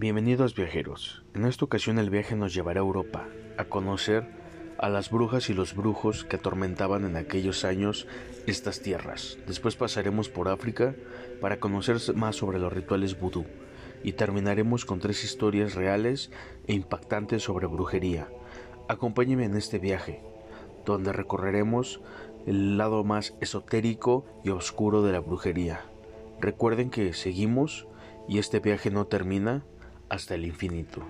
Bienvenidos viajeros. En esta ocasión el viaje nos llevará a Europa, a conocer a las brujas y los brujos que atormentaban en aquellos años estas tierras. Después pasaremos por África para conocer más sobre los rituales vudú y terminaremos con tres historias reales e impactantes sobre brujería. Acompáñenme en este viaje, donde recorreremos el lado más esotérico y oscuro de la brujería. Recuerden que seguimos y este viaje no termina hasta el infinito.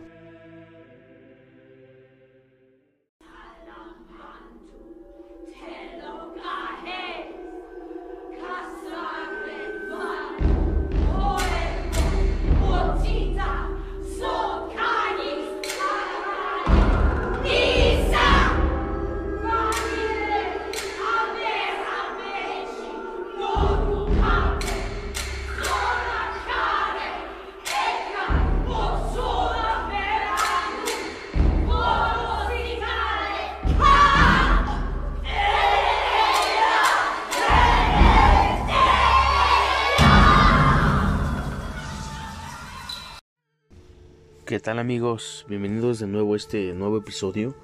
Tal amigos? Bienvenidos de nuevo a este nuevo episodio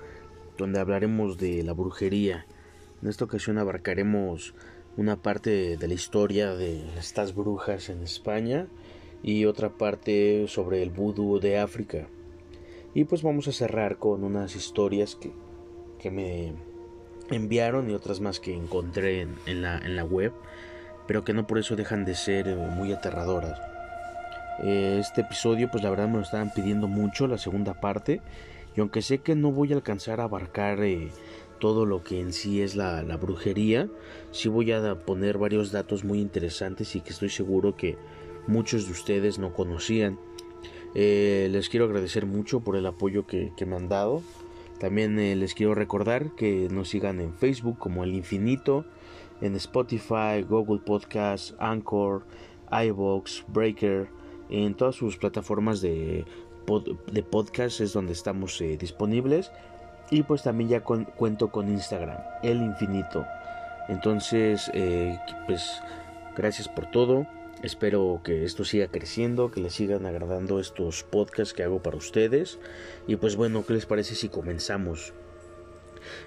donde hablaremos de la brujería. En esta ocasión abarcaremos una parte de la historia de estas brujas en España y otra parte sobre el vudú de África. Y pues vamos a cerrar con unas historias que, que me enviaron y otras más que encontré en, la, en la web, pero que no por eso dejan de ser muy aterradoras. Eh, este episodio pues la verdad me lo estaban pidiendo mucho la segunda parte. Y aunque sé que no voy a alcanzar a abarcar eh, todo lo que en sí es la, brujería sí voy a poner varios datos muy interesantes y que estoy seguro que muchos de ustedes no conocían. Eh, les quiero agradecer mucho por el apoyo que, me han dado. También les quiero recordar que nos sigan en Facebook como El Infinito en Spotify, Google Podcast, Anchor, iVoox, Breaker en todas sus plataformas de, de podcast es donde estamos eh, disponibles. Y pues también ya cuento con Instagram, El Infinito. Entonces, eh, pues gracias por todo. Espero que esto siga creciendo, que les sigan agradando estos podcasts que hago para ustedes. Y pues bueno, ¿qué les parece si comenzamos?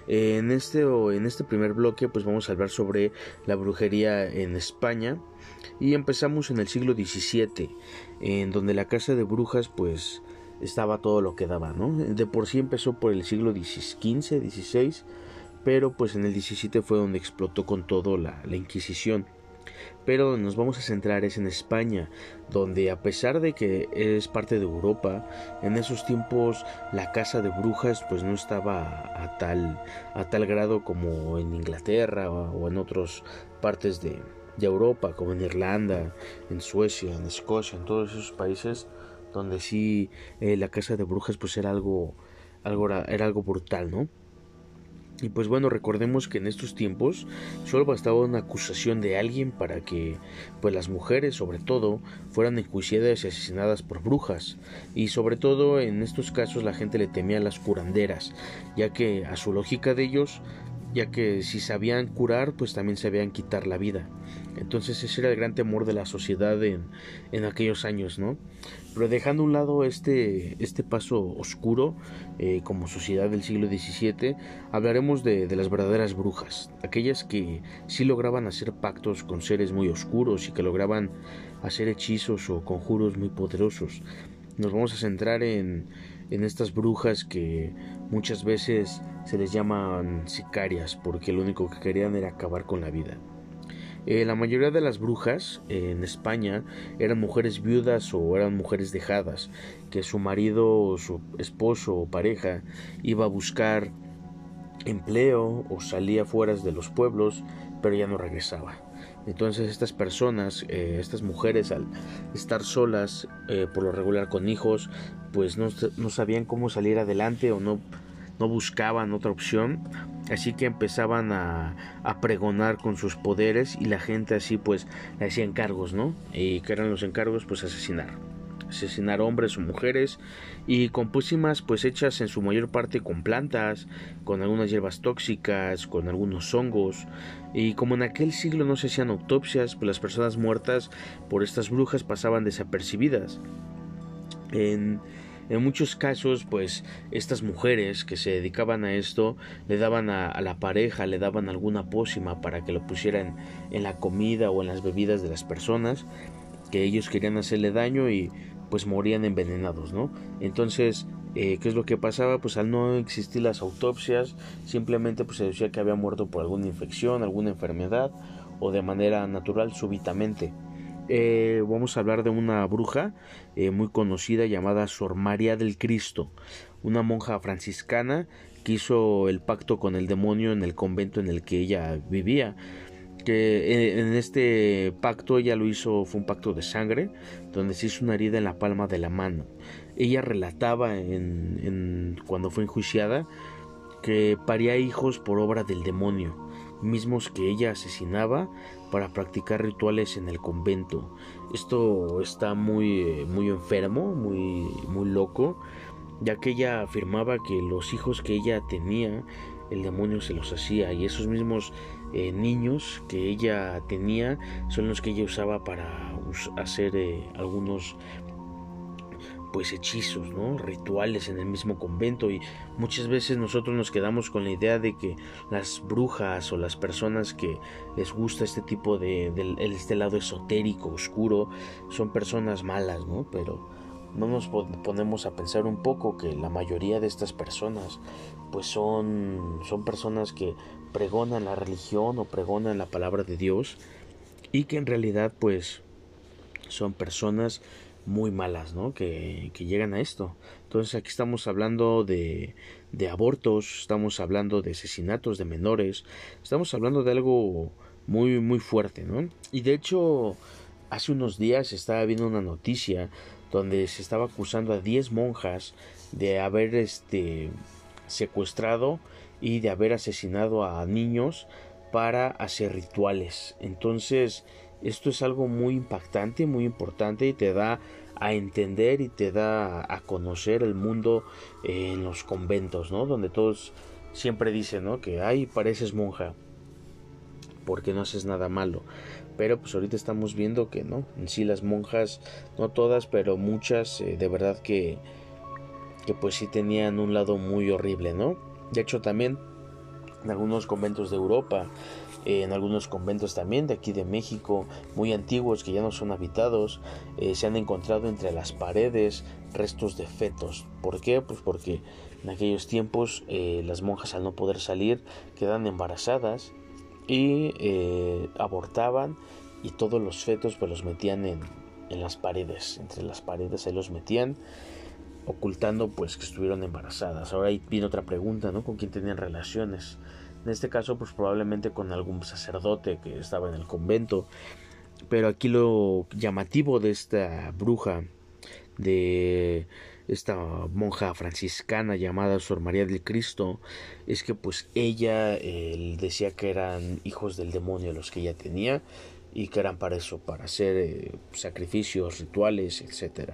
En este, en este primer bloque pues vamos a hablar sobre la brujería en España y empezamos en el siglo XVII en donde la casa de brujas pues estaba todo lo que daba, ¿no? De por sí empezó por el siglo XV, XVI, pero pues en el XVII fue donde explotó con todo la, Inquisición. Pero donde nos vamos a centrar es en España, donde a pesar de que es parte de Europa, en esos tiempos la casa de brujas pues no estaba a tal, a tal grado como en Inglaterra o en otras partes de, de Europa, como en Irlanda, en Suecia, en Escocia, en todos esos países donde sí eh, la casa de brujas pues era algo, algo era algo brutal, ¿no? Y pues bueno, recordemos que en estos tiempos solo bastaba una acusación de alguien para que pues las mujeres sobre todo fueran enjuiciadas y asesinadas por brujas. Y sobre todo en estos casos la gente le temía a las curanderas, ya que a su lógica de ellos ya que si sabían curar, pues también sabían quitar la vida. Entonces ese era el gran temor de la sociedad en, en aquellos años, ¿no? Pero dejando a un lado este, este paso oscuro eh, como sociedad del siglo XVII, hablaremos de, de, las verdaderas brujas, aquellas que sí lograban hacer pactos con seres muy oscuros y que lograban hacer hechizos o conjuros muy poderosos. Nos vamos a centrar en, en estas brujas que muchas veces se les llaman sicarias porque lo único que querían era acabar con la vida. Eh, la mayoría de las brujas eh, en España eran mujeres viudas o eran mujeres dejadas, que su marido o su esposo o pareja iba a buscar empleo o salía fuera de los pueblos, pero ya no regresaba. Entonces estas personas, eh, estas mujeres al estar solas, por lo regular con hijos, pues no, no sabían cómo salir adelante o no no buscaban otra opción, así que empezaban a, pregonar con sus poderes y la gente así pues le hacía encargos, ¿no? Y que eran los encargos pues asesinar. Asesinar hombres o mujeres y con pócimas pues hechas en su mayor parte con plantas, con algunas hierbas tóxicas, con algunos hongos y como en aquel siglo no se hacían autopsias pues las personas muertas por estas brujas pasaban desapercibidas En, en muchos casos, pues estas mujeres que se dedicaban a esto le daban a, la pareja, le daban alguna pócima para que lo pusieran en la comida o en las bebidas de las personas que ellos querían hacerle daño y pues morían envenenados, ¿no? Entonces, eh, ¿qué es lo que pasaba? Pues al no existir las autopsias, simplemente pues se decía que había muerto por alguna infección, alguna enfermedad o de manera natural súbitamente. Eh, vamos a hablar de una bruja eh, muy conocida llamada Sor María del Cristo, una monja franciscana que hizo el pacto con el demonio en el convento en el que ella vivía. Que eh, en este pacto ella lo hizo, fue un pacto de sangre, donde se hizo una herida en la palma de la mano. Ella relataba en, cuando fue enjuiciada que paría hijos por obra del demonio, mismos que ella asesinaba para practicar rituales en el convento. Esto está muy, muy enfermo, muy, muy loco, ya que ella afirmaba que los hijos que ella tenía, el demonio se los hacía y esos mismos eh, niños que ella tenía son los que ella usaba para hacer eh, algunos pues hechizos, ¿no? rituales en el mismo convento y muchas veces nosotros nos quedamos con la idea de que las brujas o las personas que les gusta este tipo de, este lado esotérico, oscuro, son personas malas, ¿no? Pero no nos ponemos a pensar un poco que la mayoría de estas personas pues son son personas que pregonan la religión o pregonan la palabra de Dios y que en realidad pues son personas muy malas, ¿no? Que, que, llegan a esto. Entonces aquí estamos hablando de, de abortos, estamos hablando de asesinatos de menores, estamos hablando de algo muy, muy fuerte, ¿no? Y de hecho, hace unos días estaba viendo una noticia donde se estaba acusando a 10 monjas de haber este secuestrado y de haber asesinado a niños para hacer rituales. Entonces, esto es algo muy impactante, muy importante y te da a entender y te da a conocer el mundo en los conventos, ¿no? Donde todos siempre dicen, ¿no? Que, ay, pareces monja, porque no haces nada malo. Pero pues ahorita estamos viendo que no, en sí las monjas, no todas, pero muchas, eh, de verdad que, que pues sí tenían un lado muy horrible, ¿no? De hecho también en algunos conventos de Europa eh, en algunos conventos también de aquí de México, muy antiguos que ya no son habitados, eh, se han encontrado entre las paredes restos de fetos. ¿Por qué? Pues porque en aquellos tiempos eh, las monjas al no poder salir quedan embarazadas y abortaban y todos los fetos pues los metían en, en las paredes, entre las paredes se los metían ocultando pues que estuvieron embarazadas. Ahora ahí viene otra pregunta, ¿no? ¿Con quién tenían relaciones? En este caso, pues probablemente con algún sacerdote que estaba en el convento. Pero aquí lo llamativo de esta bruja, de esta monja franciscana llamada Sor María del Cristo, es que pues ella decía que eran hijos del demonio los que ella tenía y que eran para eso, para hacer eh, sacrificios, rituales, etc.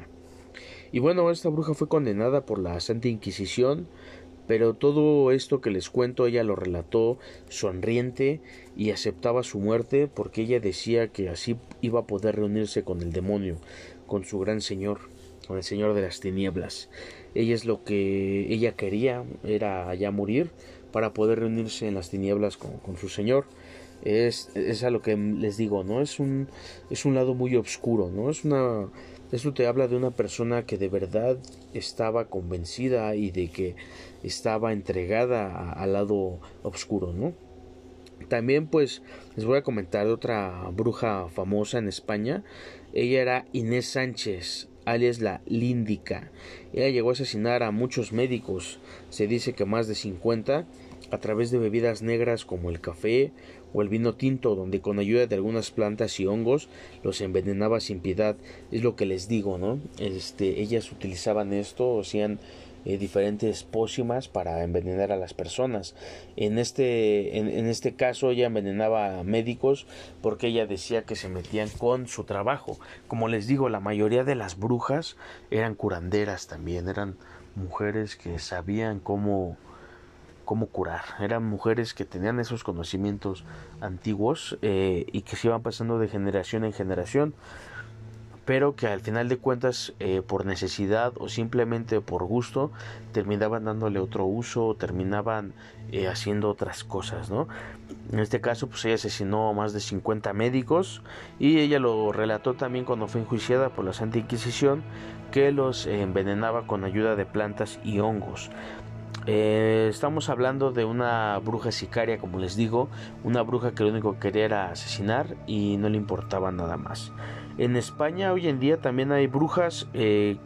Y bueno, esta bruja fue condenada por la Santa Inquisición pero todo esto que les cuento ella lo relató sonriente y aceptaba su muerte porque ella decía que así iba a poder reunirse con el demonio, con su gran señor, con el señor de las tinieblas. Ella es lo que ella quería, era ya morir para poder reunirse en las tinieblas con, su señor. Es, es a lo que les digo, ¿no? Es un, es un lado muy oscuro, ¿no? Es una esto te habla de una persona que de verdad estaba convencida y de que estaba entregada al lado oscuro, ¿no? También pues les voy a comentar de otra bruja famosa en España. Ella era Inés Sánchez, alias la Líndica. Ella llegó a asesinar a muchos médicos, se dice que más de 50, a través de bebidas negras como el café o el vino tinto, donde con ayuda de algunas plantas y hongos los envenenaba sin piedad. Es lo que les digo, ¿no? Este, ellas utilizaban esto, hacían eh, diferentes pócimas para envenenar a las personas. En este, en, en, este caso ella envenenaba a médicos porque ella decía que se metían con su trabajo. Como les digo, la mayoría de las brujas eran curanderas también, eran mujeres que sabían cómo cómo curar. Eran mujeres que tenían esos conocimientos antiguos eh, y que se iban pasando de generación en generación. pero que al final de cuentas eh, por necesidad o simplemente por gusto terminaban dándole otro uso o terminaban eh, haciendo otras cosas, ¿no? En este caso, pues ella asesinó a más de 50 médicos y ella lo relató también cuando fue enjuiciada por la Santa Inquisición que los envenenaba con ayuda de plantas y hongos. Eh, estamos hablando de una bruja sicaria, como les digo, una bruja que lo único que quería era asesinar y no le importaba nada más. En España hoy en día también hay brujas, eh,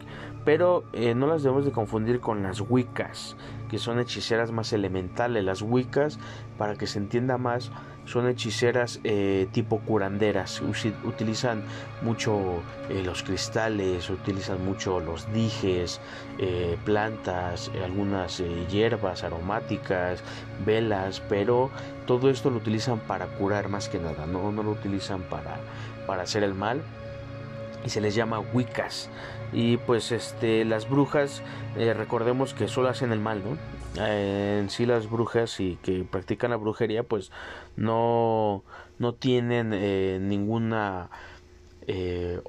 pero eh, no las debemos de confundir con las wiccas, que son hechiceras más elementales. Las wiccas, para que se entienda más, son hechiceras eh, tipo curanderas, utilizan mucho eh, los cristales, utilizan mucho los dijes, eh, plantas, algunas hierbas aromáticas, velas, pero todo esto lo utilizan para curar más que nada, no, no lo utilizan para, para hacer el mal. Y se les llama wiccas. Y pues este las brujas recordemos que solo hacen el mal no en sí las brujas y que practican la brujería pues no no tienen eh, ninguna eh,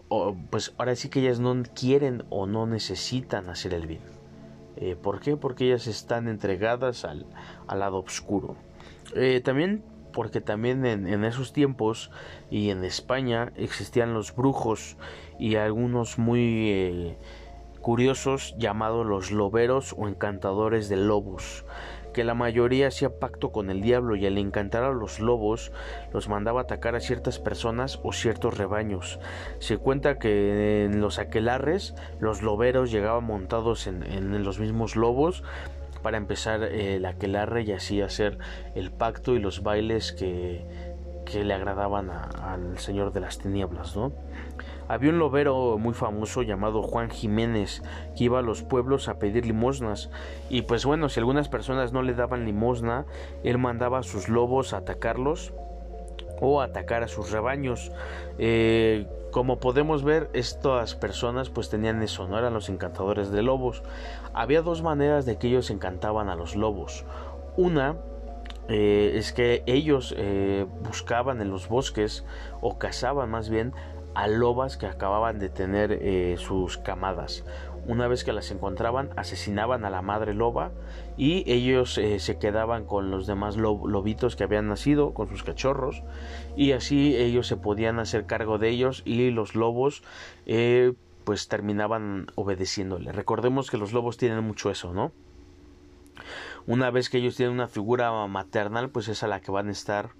pues ahora sí que ellas no quieren o no necesitan hacer el bien eh, ¿por qué? porque ellas están entregadas al, al lado oscuro también porque también en, en, esos tiempos y en España existían los brujos y algunos muy curiosos llamados los loberos o encantadores de lobos, que la mayoría hacía pacto con el diablo y al encantar a los lobos los mandaba a atacar a ciertas personas o ciertos rebaños. Se cuenta que en los aquelarres los loberos llegaban montados en, los mismos lobos para empezar el aquelarre y así hacer el pacto y los bailes que, que le agradaban al Señor de las Tinieblas, ¿no? Había un lobero muy famoso llamado Juan Jiménez que iba a los pueblos a pedir limosnas y pues bueno, si algunas personas no le daban limosna, él mandaba a sus lobos a atacarlos o atacar a sus rebaños. Eh, como podemos ver, estas personas pues tenían eso, no eran los encantadores de lobos. Había dos maneras de que ellos encantaban a los lobos. Una eh, es que ellos eh, buscaban en los bosques o cazaban más bien a lobas que acababan de tener eh, sus camadas. Una vez que las encontraban, asesinaban a la madre loba y ellos eh, se quedaban con los demás lobitos que habían nacido, con sus cachorros, y así ellos se podían hacer cargo de ellos y los lobos eh, pues terminaban obedeciéndole. Recordemos que los lobos tienen mucho eso, ¿no? Una vez que ellos tienen una figura maternal, pues es a la que van a estar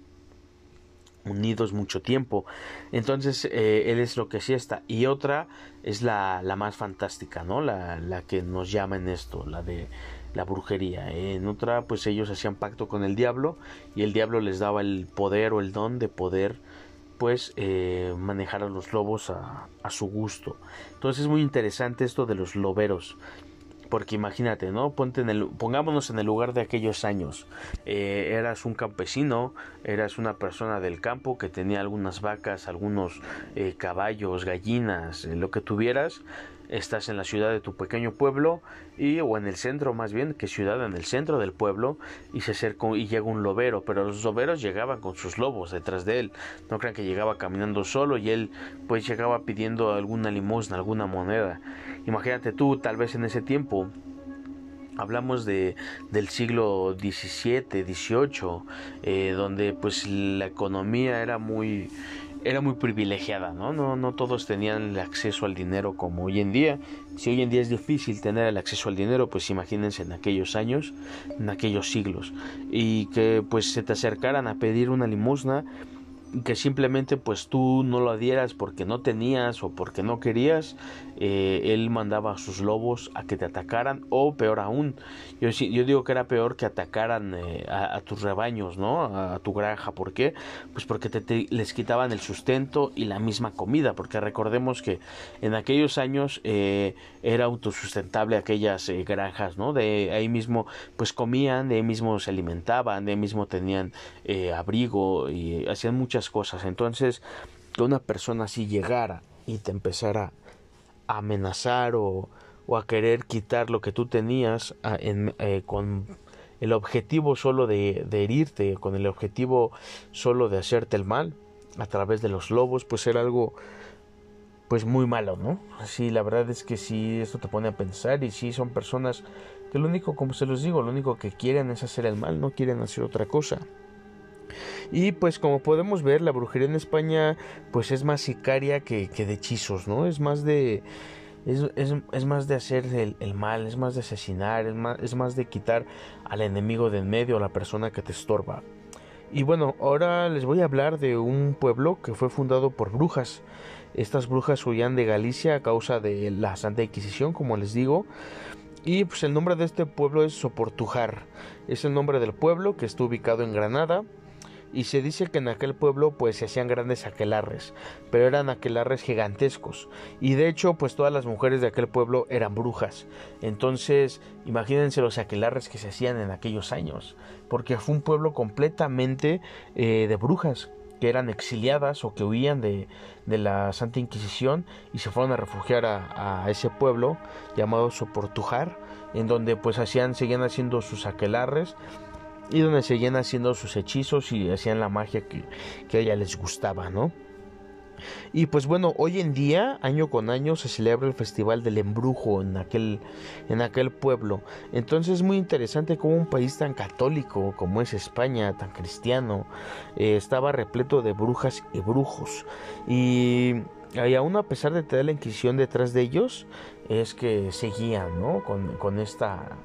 unidos mucho tiempo. Entonces eh, él es lo que sí está. Y otra es la, la más fantástica, ¿no? La, la, que nos llama en esto, la de la brujería. En otra, pues ellos hacían pacto con el diablo y el diablo les daba el poder o el don de poder pues eh, manejar a los lobos a, a su gusto. Entonces es muy interesante esto de los loberos porque imagínate, ¿no? Ponte en el, pongámonos en el lugar de aquellos años. Eh, eras un campesino, eras una persona del campo que tenía algunas vacas, algunos eh, caballos, gallinas, eh, lo que tuvieras estás en la ciudad de tu pequeño pueblo y o en el centro más bien que ciudad en el centro del pueblo y se acerca y llega un lobero pero los loberos llegaban con sus lobos detrás de él no crean que llegaba caminando solo y él pues llegaba pidiendo alguna limosna alguna moneda imagínate tú tal vez en ese tiempo hablamos de del siglo XVII, XVIII, eh, donde pues la economía era muy era muy privilegiada, ¿no? ¿no? No todos tenían el acceso al dinero como hoy en día. Si hoy en día es difícil tener el acceso al dinero, pues imagínense en aquellos años, en aquellos siglos. Y que pues se te acercaran a pedir una limosna que simplemente pues tú no lo dieras porque no tenías o porque no querías, eh, él mandaba a sus lobos a que te atacaran o peor aún, yo, yo digo que era peor que atacaran eh, a, tus rebaños, ¿no? A, tu granja, ¿por qué? Pues porque te, les quitaban el sustento y la misma comida, porque recordemos que en aquellos años eh, era autosustentable aquellas granjas, ¿no? De ahí mismo pues comían, de ahí mismo se alimentaban, de ahí mismo tenían abrigo y hacían muchas cosas. Entonces, que una persona así llegara y te empezara a amenazar o, a querer quitar lo que tú tenías eh, con el objetivo solo de, herirte, con el objetivo solo de hacerte el mal a través de los lobos, pues era algo pues muy malo, ¿no? Sí, la verdad es que sí, esto te pone a pensar y sí son personas que lo único, como se los digo, lo único que quieren es hacer el mal, no quieren hacer otra cosa. Y pues como podemos ver, la brujería en España pues es más sicaria que, de hechizos, ¿no? Es más de... Es, más de hacer el, mal, es más de asesinar, es más, es más de quitar al enemigo de en medio, a la persona que te estorba. Y bueno, ahora les voy a hablar de un pueblo que fue fundado por brujas. Estas brujas huían de Galicia a causa de la Santa Inquisición, como les digo. Y pues el nombre de este pueblo es Soportujar. Es el nombre del pueblo que está ubicado en Granada. Y se dice que en aquel pueblo pues se hacían grandes aquelarres, pero eran aquelarres gigantescos. Y de hecho pues todas las mujeres de aquel pueblo eran brujas. Entonces imagínense los aquelarres que se hacían en aquellos años. Porque fue un pueblo completamente eh, de brujas que eran exiliadas o que huían de, la Santa Inquisición y se fueron a refugiar a, ese pueblo llamado Soportujar, en donde pues hacían, seguían haciendo sus aquelarres y donde seguían haciendo sus hechizos y hacían la magia que, que a ella les gustaba, ¿no? Y pues bueno, hoy en día, año con año, se celebra el Festival del Embrujo en aquel, en aquel pueblo. Entonces es muy interesante cómo un país tan católico como es España, tan cristiano, eh, estaba repleto de brujas y brujos. Y, aún a pesar de tener la Inquisición detrás de ellos, es que seguían, ¿no? Con, esta...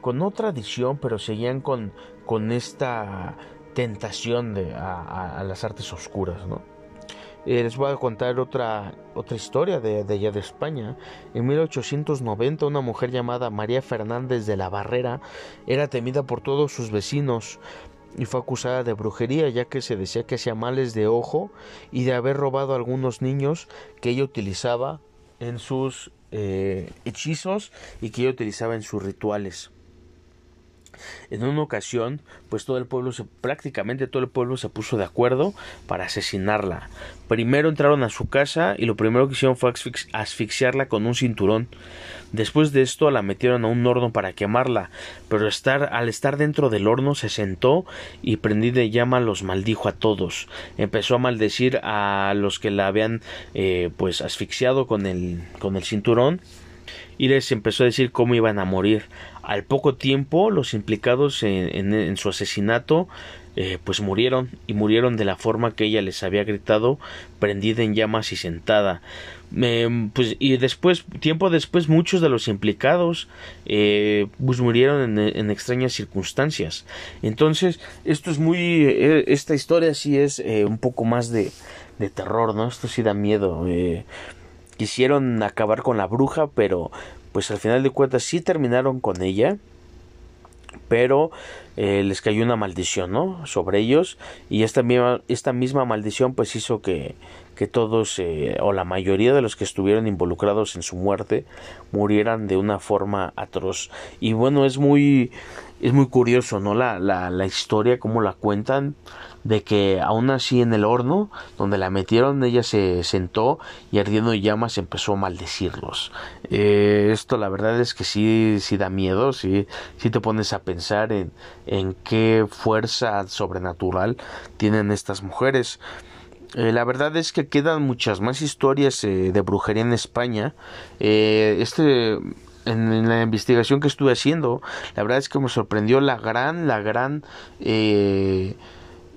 Con no tradición, pero seguían con, con esta tentación de, a, las artes oscuras, ¿no? Eh, les voy a contar otra, otra historia de, de, allá de España. En 1890 una mujer llamada María Fernández de la Barrera era temida por todos sus vecinos y fue acusada de brujería ya que se decía que hacía males de ojo y de haber robado a algunos niños que ella utilizaba en sus eh, hechizos y que ella utilizaba en sus rituales. En una ocasión, pues todo el pueblo se, prácticamente todo el pueblo se puso de acuerdo para asesinarla. Primero entraron a su casa y lo primero que hicieron fue asfixiarla con un cinturón. Después de esto la metieron a un horno para quemarla, pero al estar dentro del horno se sentó y prendí de llama los maldijo a todos. Empezó a maldecir a los que la habían eh, pues asfixiado con el, con el cinturón y les empezó a decir cómo iban a morir. Al poco tiempo, los implicados en, su asesinato eh, pues murieron y murieron de la forma que ella les había gritado, prendida en llamas y sentada. pues, y después, tiempo después, muchos de los implicados eh, pues murieron en, extrañas circunstancias. Entonces, esto es muy, eh, esta historia sí es un poco más de, de terror, ¿no? Esto sí da miedo quisieron acabar con la bruja, pero pues al final de cuentas sí terminaron con ella, pero eh, les cayó una maldición, ¿no? Sobre ellos y esta misma, esta misma maldición pues hizo que, que todos eh, o la mayoría de los que estuvieron involucrados en su muerte murieran de una forma atroz y bueno es muy es muy curioso, ¿no? La, la, la historia, cómo la cuentan, de que aún así en el horno donde la metieron ella se sentó y ardiendo llamas empezó a maldecirlos eh, esto la verdad es que sí sí da miedo sí sí te pones a pensar en en qué fuerza sobrenatural tienen estas mujeres eh, la verdad es que quedan muchas más historias eh, de brujería en España. este en, la investigación que estuve haciendo, la verdad es que me sorprendió la gran, la gran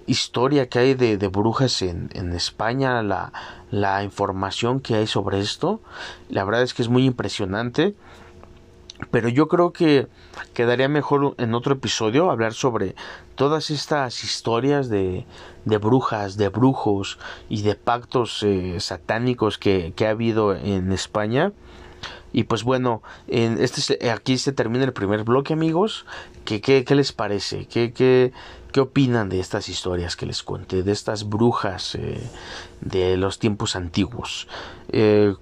historia que hay de, brujas en, en España, la, la, información que hay sobre esto, la verdad es que es muy impresionante. Pero yo creo que quedaría mejor en otro episodio hablar sobre todas estas historias de, de brujas, de brujos y de pactos eh, satánicos que, que ha habido en España. Y pues bueno, en este, aquí se termina el primer bloque, amigos. ¿Qué, qué, qué les parece? ¿Qué, qué, ¿Qué opinan de estas historias que les conté, de estas brujas eh, de los tiempos antiguos? Eh,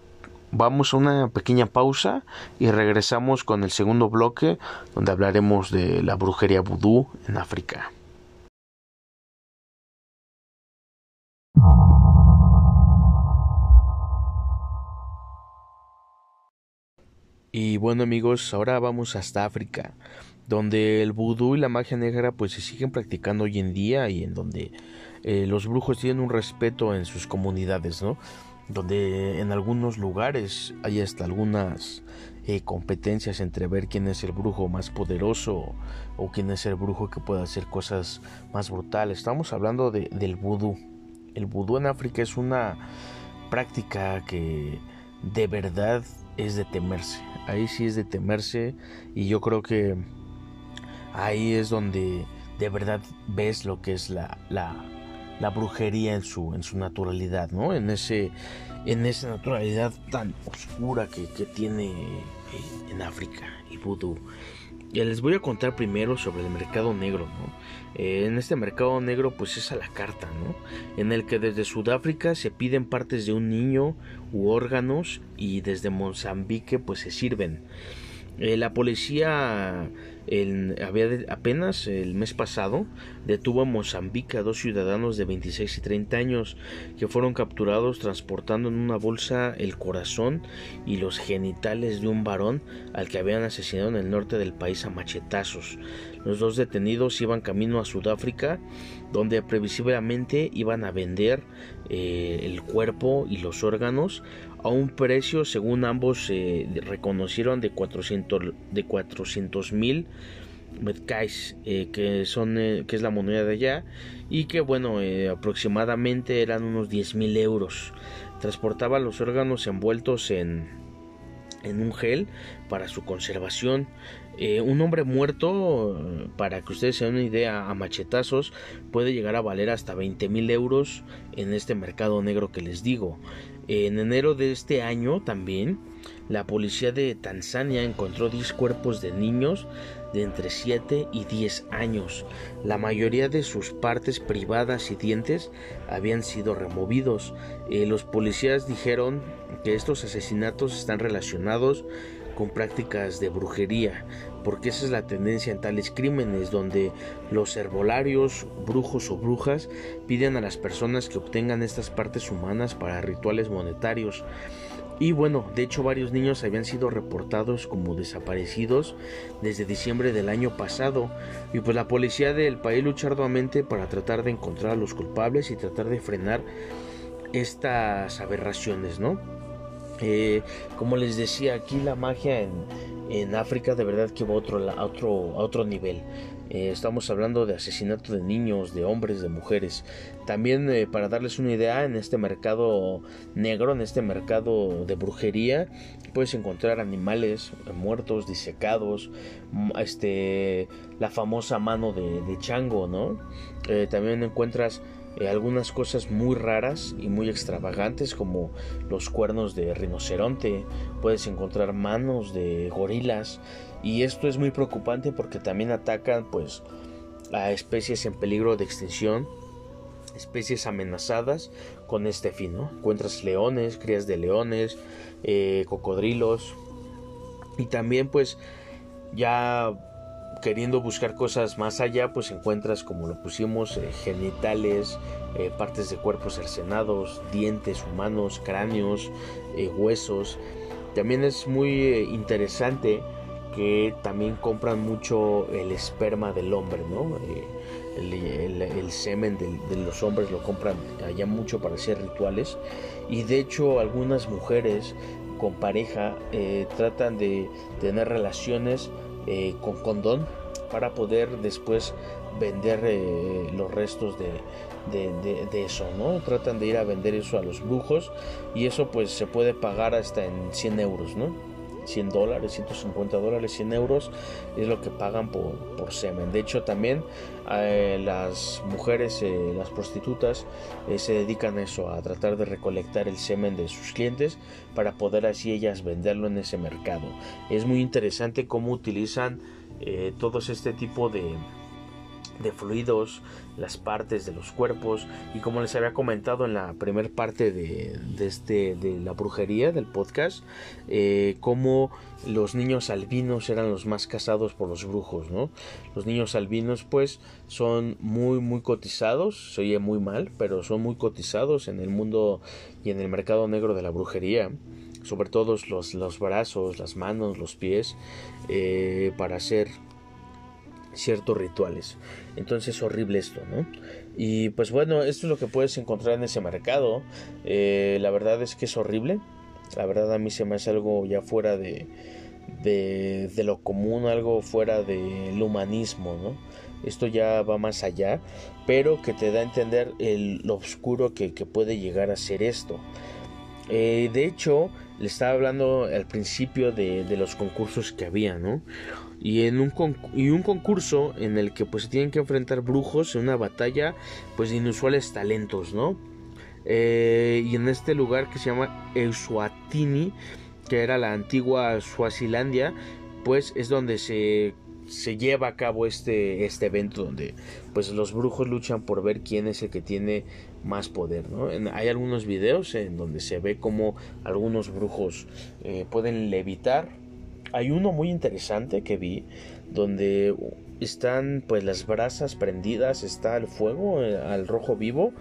vamos a una pequeña pausa y regresamos con el segundo bloque donde hablaremos de la brujería vudú en África. Y bueno amigos, ahora vamos hasta África donde el vudú y la magia negra pues se siguen practicando hoy en día y en donde eh, los brujos tienen un respeto en sus comunidades, ¿no? donde en algunos lugares hay hasta algunas eh, competencias entre ver quién es el brujo más poderoso o quién es el brujo que puede hacer cosas más brutales. Estamos hablando de, del vudú. El vudú en África es una práctica que de verdad es de temerse. Ahí sí es de temerse y yo creo que ahí es donde de verdad ves lo que es la, la, brujería en su, en su naturalidad, ¿no? En, ese, en esa naturalidad tan oscura que, que tiene eh, en África y vudú. Ya les voy a contar primero sobre el mercado negro, ¿no? Eh, en este mercado negro pues es a la carta, ¿no? En el que desde Sudáfrica se piden partes de un niño u órganos y desde Mozambique pues se sirven. Eh, la policía había apenas el mes pasado detuvo en Mozambique a dos ciudadanos de 26 y 30 años que fueron capturados transportando en una bolsa el corazón y los genitales de un varón al que habían asesinado en el norte del país a machetazos. Los dos detenidos iban camino a Sudáfrica donde previsiblemente iban a vender eh, el cuerpo y los órganos a un precio según ambos se reconocieron de 400 de 400 mil eh, que son eh, que es la moneda de allá y que bueno eh, aproximadamente eran unos 10 mil euros. Transportaba los órganos envueltos en en un gel para su conservación. Un hombre muerto para que ustedes se den una idea a machetazos puede llegar a valer hasta 20 mil euros en este mercado negro que les digo en enero de este año también, la policía de Tanzania encontró 10 cuerpos de niños de entre 7 y 10 años. La mayoría de sus partes privadas y dientes habían sido removidos. Eh, los policías dijeron que estos asesinatos están relacionados con prácticas de brujería, porque esa es la tendencia en tales crímenes donde los herbolarios, brujos o brujas piden a las personas que obtengan estas partes humanas para rituales monetarios. Y bueno, de hecho varios niños habían sido reportados como desaparecidos desde diciembre del año pasado y pues la policía del país lucha arduamente para tratar de encontrar a los culpables y tratar de frenar estas aberraciones, ¿no? Eh, como les decía, aquí la magia en, en África de verdad que va a otro, a otro, otro nivel. Eh, estamos hablando de asesinato de niños, de hombres, de mujeres. También eh, para darles una idea, en este mercado negro, en este mercado de brujería, puedes encontrar animales muertos, disecados, mm, este, la famosa mano de chango, ¿no? también encuentras eh, algunas cosas muy raras y muy extravagantes como los cuernos de rinoceronte, puedes encontrar manos de gorilas y esto es muy preocupante porque también atacan pues a especies en peligro de extinción, especies amenazadas con este fin. Encuentras leones, crías de leones, eh, cocodrilos y también pues ya queriendo buscar cosas más allá, pues encuentras, como lo pusimos, eh, genitales, eh, partes de cuerpos cercenados, dientes humanos, cráneos, eh, huesos. También es muy interesante que también compran mucho el esperma del hombre, ¿no? El, semen de, de, los hombres lo compran allá mucho para hacer rituales y de hecho algunas mujeres con pareja tratan de tener relaciones eh, con condón para poder después vender eh, los restos de, de, eso, ¿no? Tratan de ir a vender eso a los brujos y eso pues se puede pagar hasta en 100 euros, ¿no? 100 dólares, 150 dólares, 100 euros es lo que pagan por, por semen. De hecho también eh, las mujeres, las prostitutas se dedican a eso, a tratar de recolectar el semen de sus clientes para poder así ellas venderlo en ese mercado. Es muy interesante cómo utilizan eh, todos este tipo de, de fluidos, las partes de los cuerpos y como les había comentado en la primera parte de, este, de la brujería del podcast, eh, cómo los niños albinos eran los más casados por los brujos, ¿no? Los niños albinos pues son muy muy cotizados, se oye muy mal, pero son muy cotizados en el mundo y en el mercado negro de la brujería sobre todo los, los brazos, las manos, los pies, eh, para hacer ciertos rituales. Entonces es horrible esto, ¿no? Y pues bueno, esto es lo que puedes encontrar en ese mercado. Eh, la verdad es que es horrible. La verdad a mí se me hace algo ya fuera de, de, lo común, algo fuera del humanismo, ¿no? Esto ya va más allá, pero que te da a entender el, lo oscuro que, puede llegar a ser esto. Eh, de hecho, le estaba hablando al principio de, de, los concursos que había, ¿no? Y, en un, y un concurso en el que pues se tienen que enfrentar brujos en una batalla pues de inusuales talentos, ¿no? Eh, y en este lugar que se llama Eusuatini, que era la antigua Suazilandia, pues es donde se, se lleva a cabo este, este evento donde pues los brujos luchan por ver quién es el que tiene más poder. ¿no? hay algunos videos en donde se ve como algunos brujos eh, pueden levitar. Hay uno muy interesante que vi donde están pues las brasas prendidas, está el fuego eh, al rojo vivo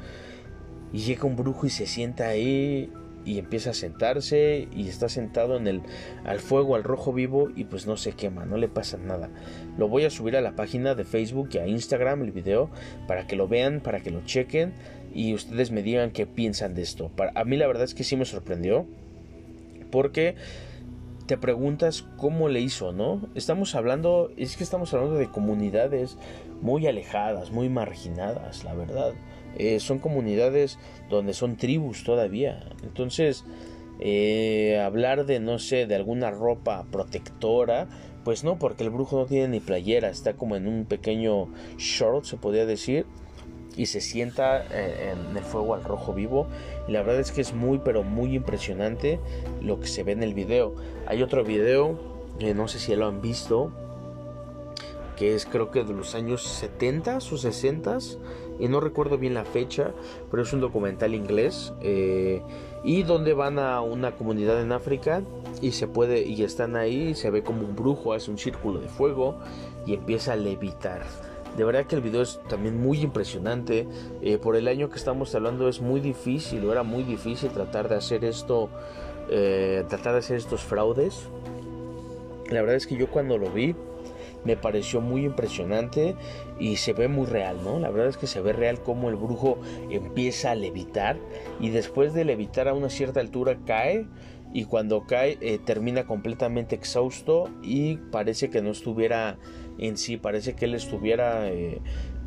y llega un brujo y se sienta ahí y empieza a sentarse y está sentado en el al fuego al rojo vivo y pues no se quema, no le pasa nada. Lo voy a subir a la página de Facebook y a Instagram el video para que lo vean, para que lo chequen y ustedes me digan qué piensan de esto. Para, a mí la verdad es que sí me sorprendió porque te preguntas cómo le hizo, ¿no? Estamos hablando, es que estamos hablando de comunidades muy alejadas, muy marginadas, la verdad. Eh, son comunidades donde son tribus todavía. Entonces, eh, hablar de, no sé, de alguna ropa protectora, pues no, porque el brujo no tiene ni playera, está como en un pequeño short, se podría decir, y se sienta eh, en el fuego al rojo vivo. Y la verdad es que es muy, pero muy impresionante lo que se ve en el video. Hay otro video, no sé si lo han visto, que es creo que de los años 70 o 60 y no recuerdo bien la fecha, pero es un documental inglés eh, y donde van a una comunidad en África y se puede y están ahí, se ve como un brujo hace un círculo de fuego y empieza a levitar. De verdad que el video es también muy impresionante. Eh, por el año que estamos hablando es muy difícil, o era muy difícil tratar de hacer esto, eh, tratar de hacer estos fraudes. La verdad es que yo cuando lo vi me pareció muy impresionante y se ve muy real, ¿no? La verdad es que se ve real cómo el brujo empieza a levitar y después de levitar a una cierta altura cae y cuando cae eh, termina completamente exhausto y parece que no estuviera en sí, parece que él estuviera eh,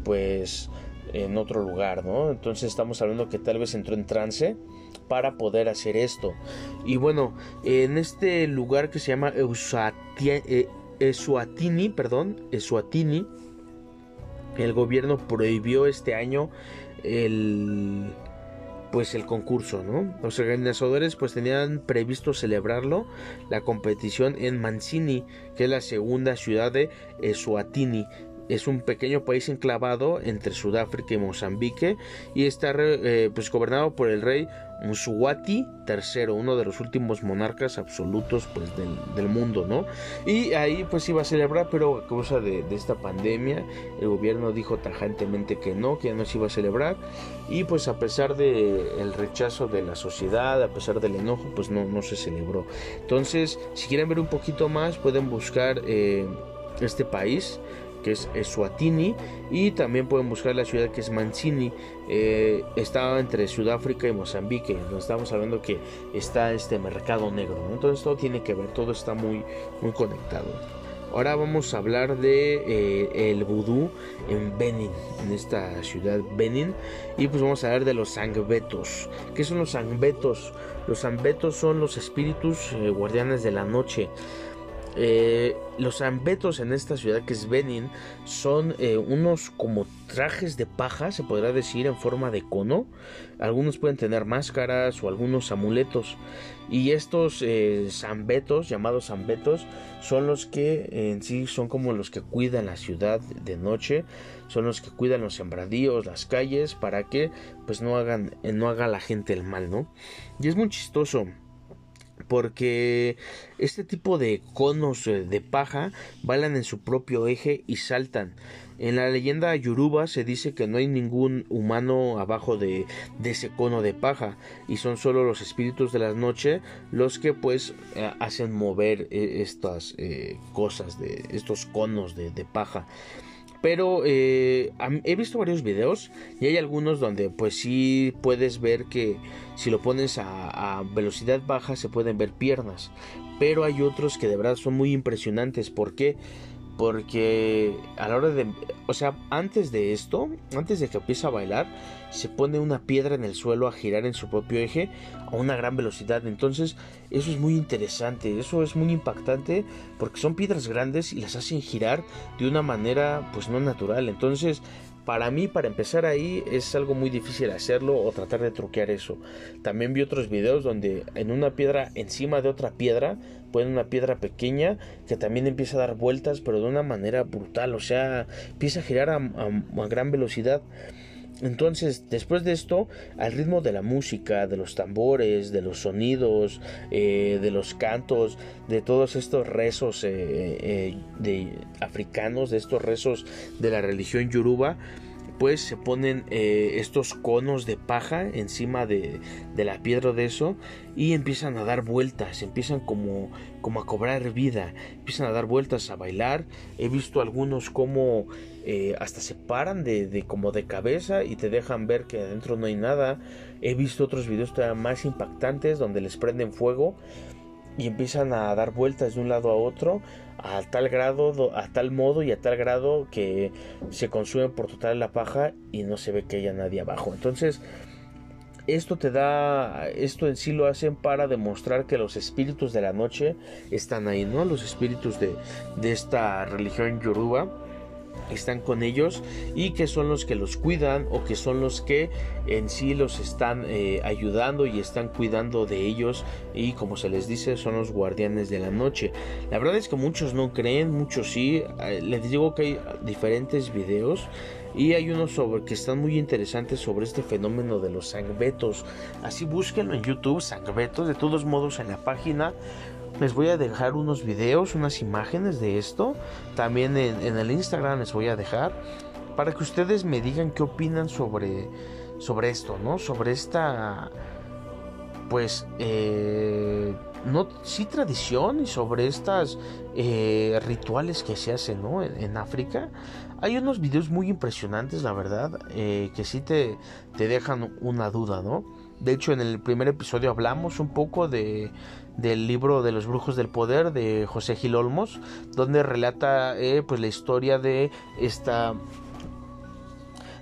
pues en otro lugar, ¿no? Entonces estamos hablando que tal vez entró en trance para poder hacer esto. Y bueno, en este lugar que se llama eh, Eswatini, perdón, Eswatini, el gobierno prohibió este año el pues el concurso, ¿no? Los organizadores pues tenían previsto celebrarlo la competición en Mancini, que es la segunda ciudad de Eswatini. Es un pequeño país enclavado entre Sudáfrica y Mozambique y está eh, pues gobernado por el rey Mswati III, uno de los últimos monarcas absolutos pues, del, mundo, ¿no? Y ahí pues iba a celebrar, pero a causa de, esta pandemia, el gobierno dijo tajantemente que no, que ya no se iba a celebrar. Y pues a pesar del rechazo de la sociedad, a pesar del enojo, pues no, no se celebró. Entonces, si quieren ver un poquito más, pueden buscar eh, este país que es Eswatini, y también pueden buscar la ciudad que es Mancini, eh, está entre Sudáfrica y Mozambique, donde estamos hablando que está este mercado negro, entonces todo tiene que ver, todo está muy, muy conectado. Ahora vamos a hablar de eh, el vudú en Benin, en esta ciudad Benin, y pues vamos a hablar de los sangbetos. ¿Qué son los sangbetos? Los sangbetos son los espíritus eh, guardianes de la noche. Eh, los ambetos en esta ciudad que es Benin son eh, unos como trajes de paja, se podrá decir, en forma de cono. Algunos pueden tener máscaras o algunos amuletos. Y estos eh, zambetos, llamados zambetos, son los que en sí son como los que cuidan la ciudad de noche, son los que cuidan los sembradíos, las calles, para que pues no hagan, no haga la gente el mal, ¿no? Y es muy chistoso porque este tipo de conos eh, de paja bailan en su propio eje y saltan. En la leyenda yoruba se dice que no hay ningún humano abajo de, ese cono de paja y son solo los espíritus de la noche los que pues eh, hacen mover eh, estas cosas de estos conos de, de paja. Pero eh, he visto varios videos y hay algunos donde pues sí puedes ver que si lo pones a, velocidad baja se pueden ver piernas. Pero hay otros que de verdad son muy impresionantes. ¿Por qué? Porque a la hora de... O sea, antes de esto, antes de que empiece a bailar, se pone una piedra en el suelo a girar en su propio eje a una gran velocidad. Entonces, eso es muy interesante, eso es muy impactante porque son piedras grandes y las hacen girar de una manera pues no natural. Entonces, para mí, para empezar ahí, es algo muy difícil hacerlo o tratar de truquear eso. También vi otros videos donde en una piedra encima de otra piedra ponen una piedra pequeña que también empieza a dar vueltas, pero de una manera brutal. O sea, empieza a girar a, gran velocidad. Entonces, después de esto, al ritmo de la música, de los tambores, de los sonidos, eh, de los cantos, de todos estos rezos eh, eh, de africanos, de estos rezos de la religión yoruba, pues se ponen estos conos de paja encima de, de, la piedra de eso y empiezan a dar vueltas, empiezan como, como a cobrar vida, empiezan a dar vueltas, a bailar. He visto algunos como eh, hasta se paran de, como de cabeza y te dejan ver que adentro no hay nada. He visto otros videos todavía más impactantes donde les prenden fuego y empiezan a dar vueltas de un lado a otro a tal grado, a tal modo y a tal grado que se consume por total la paja y no se ve que haya nadie abajo. Entonces, esto te da, esto en sí lo hacen para demostrar que los espíritus de la noche están ahí, ¿no? Los espíritus de, de esta religión yoruba están con ellos y que son los que los cuidan o que son los que en sí los están eh, ayudando y están cuidando de ellos y como se les dice son los guardianes de la noche. La verdad es que muchos no creen muchos sí. Eh, les digo que hay diferentes videos y hay unos sobre que están muy interesantes sobre este fenómeno de los sangbetos. Así búsquenlo en youtube sangbetos de todos modos en la página les voy a dejar unos videos, unas imágenes de esto. También en, el Instagram les voy a dejar. Para que ustedes me digan qué opinan sobre, sobre esto, ¿no? Sobre esta, pues, eh, no, sí tradición y sobre estas eh, rituales que se hacen, ¿no? En, África. Hay unos videos muy impresionantes, la verdad, eh, que sí te, te dejan una duda, ¿no? De hecho, en el primer episodio hablamos un poco de, del libro de los brujos del poder de José Gil Olmos, donde relata eh, pues la historia de esta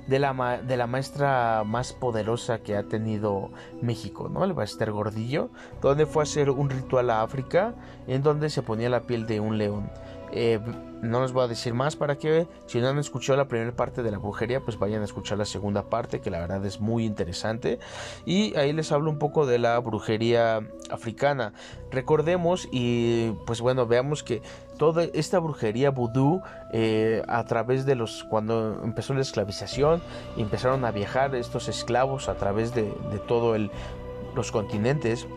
de la, de la maestra más poderosa que ha tenido México, ¿no? El Baster Gordillo, donde fue a hacer un ritual a África en donde se ponía la piel de un león. Eh, no les voy a decir más para que si no han escuchado la primera parte de la brujería, pues vayan a escuchar la segunda parte, que la verdad es muy interesante. Y ahí les hablo un poco de la brujería africana. Recordemos y pues bueno, veamos que toda esta brujería vudú eh, a través de los cuando empezó la esclavización empezaron a viajar estos esclavos a través de, de todo el los continentes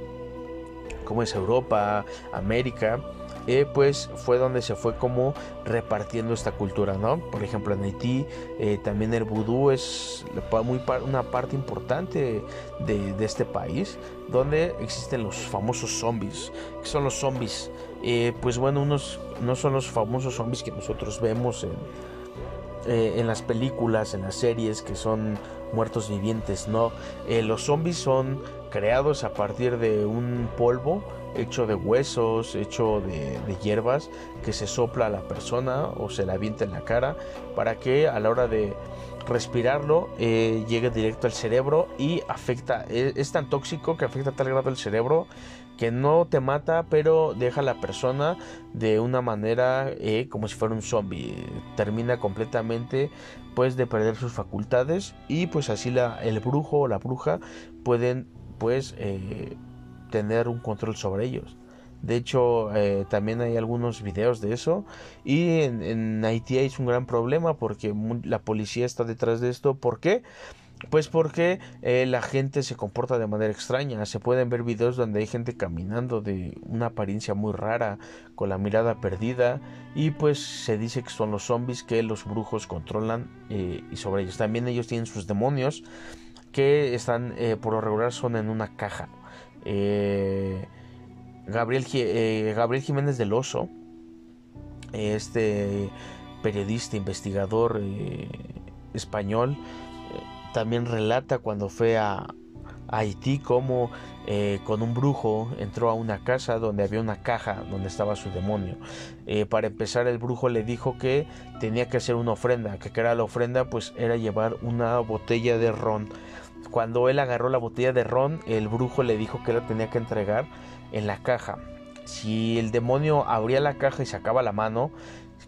como es Europa, América eh, pues fue donde se fue como repartiendo esta cultura, ¿no? Por ejemplo, en Haití eh, también el vudú es muy una parte importante de, este país, donde existen los famosos zombies. ¿Qué son los zombies? Eh, pues bueno, unos no son los famosos zombies que nosotros vemos en, en las películas, en las series, que son muertos vivientes, no. los zombies son creados a partir de un polvo hecho de huesos, hecho de, hierbas, que se sopla a la persona o se la avienta en la cara para que a la hora de respirarlo eh, llegue directo al cerebro y afecta, e, es, tan tóxico que afecta a tal grado el cerebro que no te mata, pero deja a la persona de una manera eh, como si fuera un zombie. Termina completamente pues de perder sus facultades y pues así la, el brujo o la bruja pueden pues eh, tener un control sobre ellos. De hecho, eh, también hay algunos videos de eso. Y en, Haití es un gran problema porque la policía está detrás de esto. ¿Por qué? Pues porque eh, la gente se comporta de manera extraña. Se pueden ver videos donde hay gente caminando de una apariencia muy rara, con la mirada perdida. Y pues se dice que son los zombies que los brujos controlan eh, y sobre ellos. También ellos tienen sus demonios que están por lo regular son en una caja. Eh, Gabriel, eh, Gabriel Jiménez del Oso, este periodista, investigador eh, español, también relata cuando fue a, Haití como con un brujo entró a una casa donde había una caja donde estaba su demonio. Para empezar el brujo le dijo que tenía que hacer una ofrenda, que era la ofrenda pues era llevar una botella de ron. Cuando él agarró la botella de ron, el brujo le dijo que la tenía que entregar en la caja. Si el demonio abría la caja y sacaba la mano,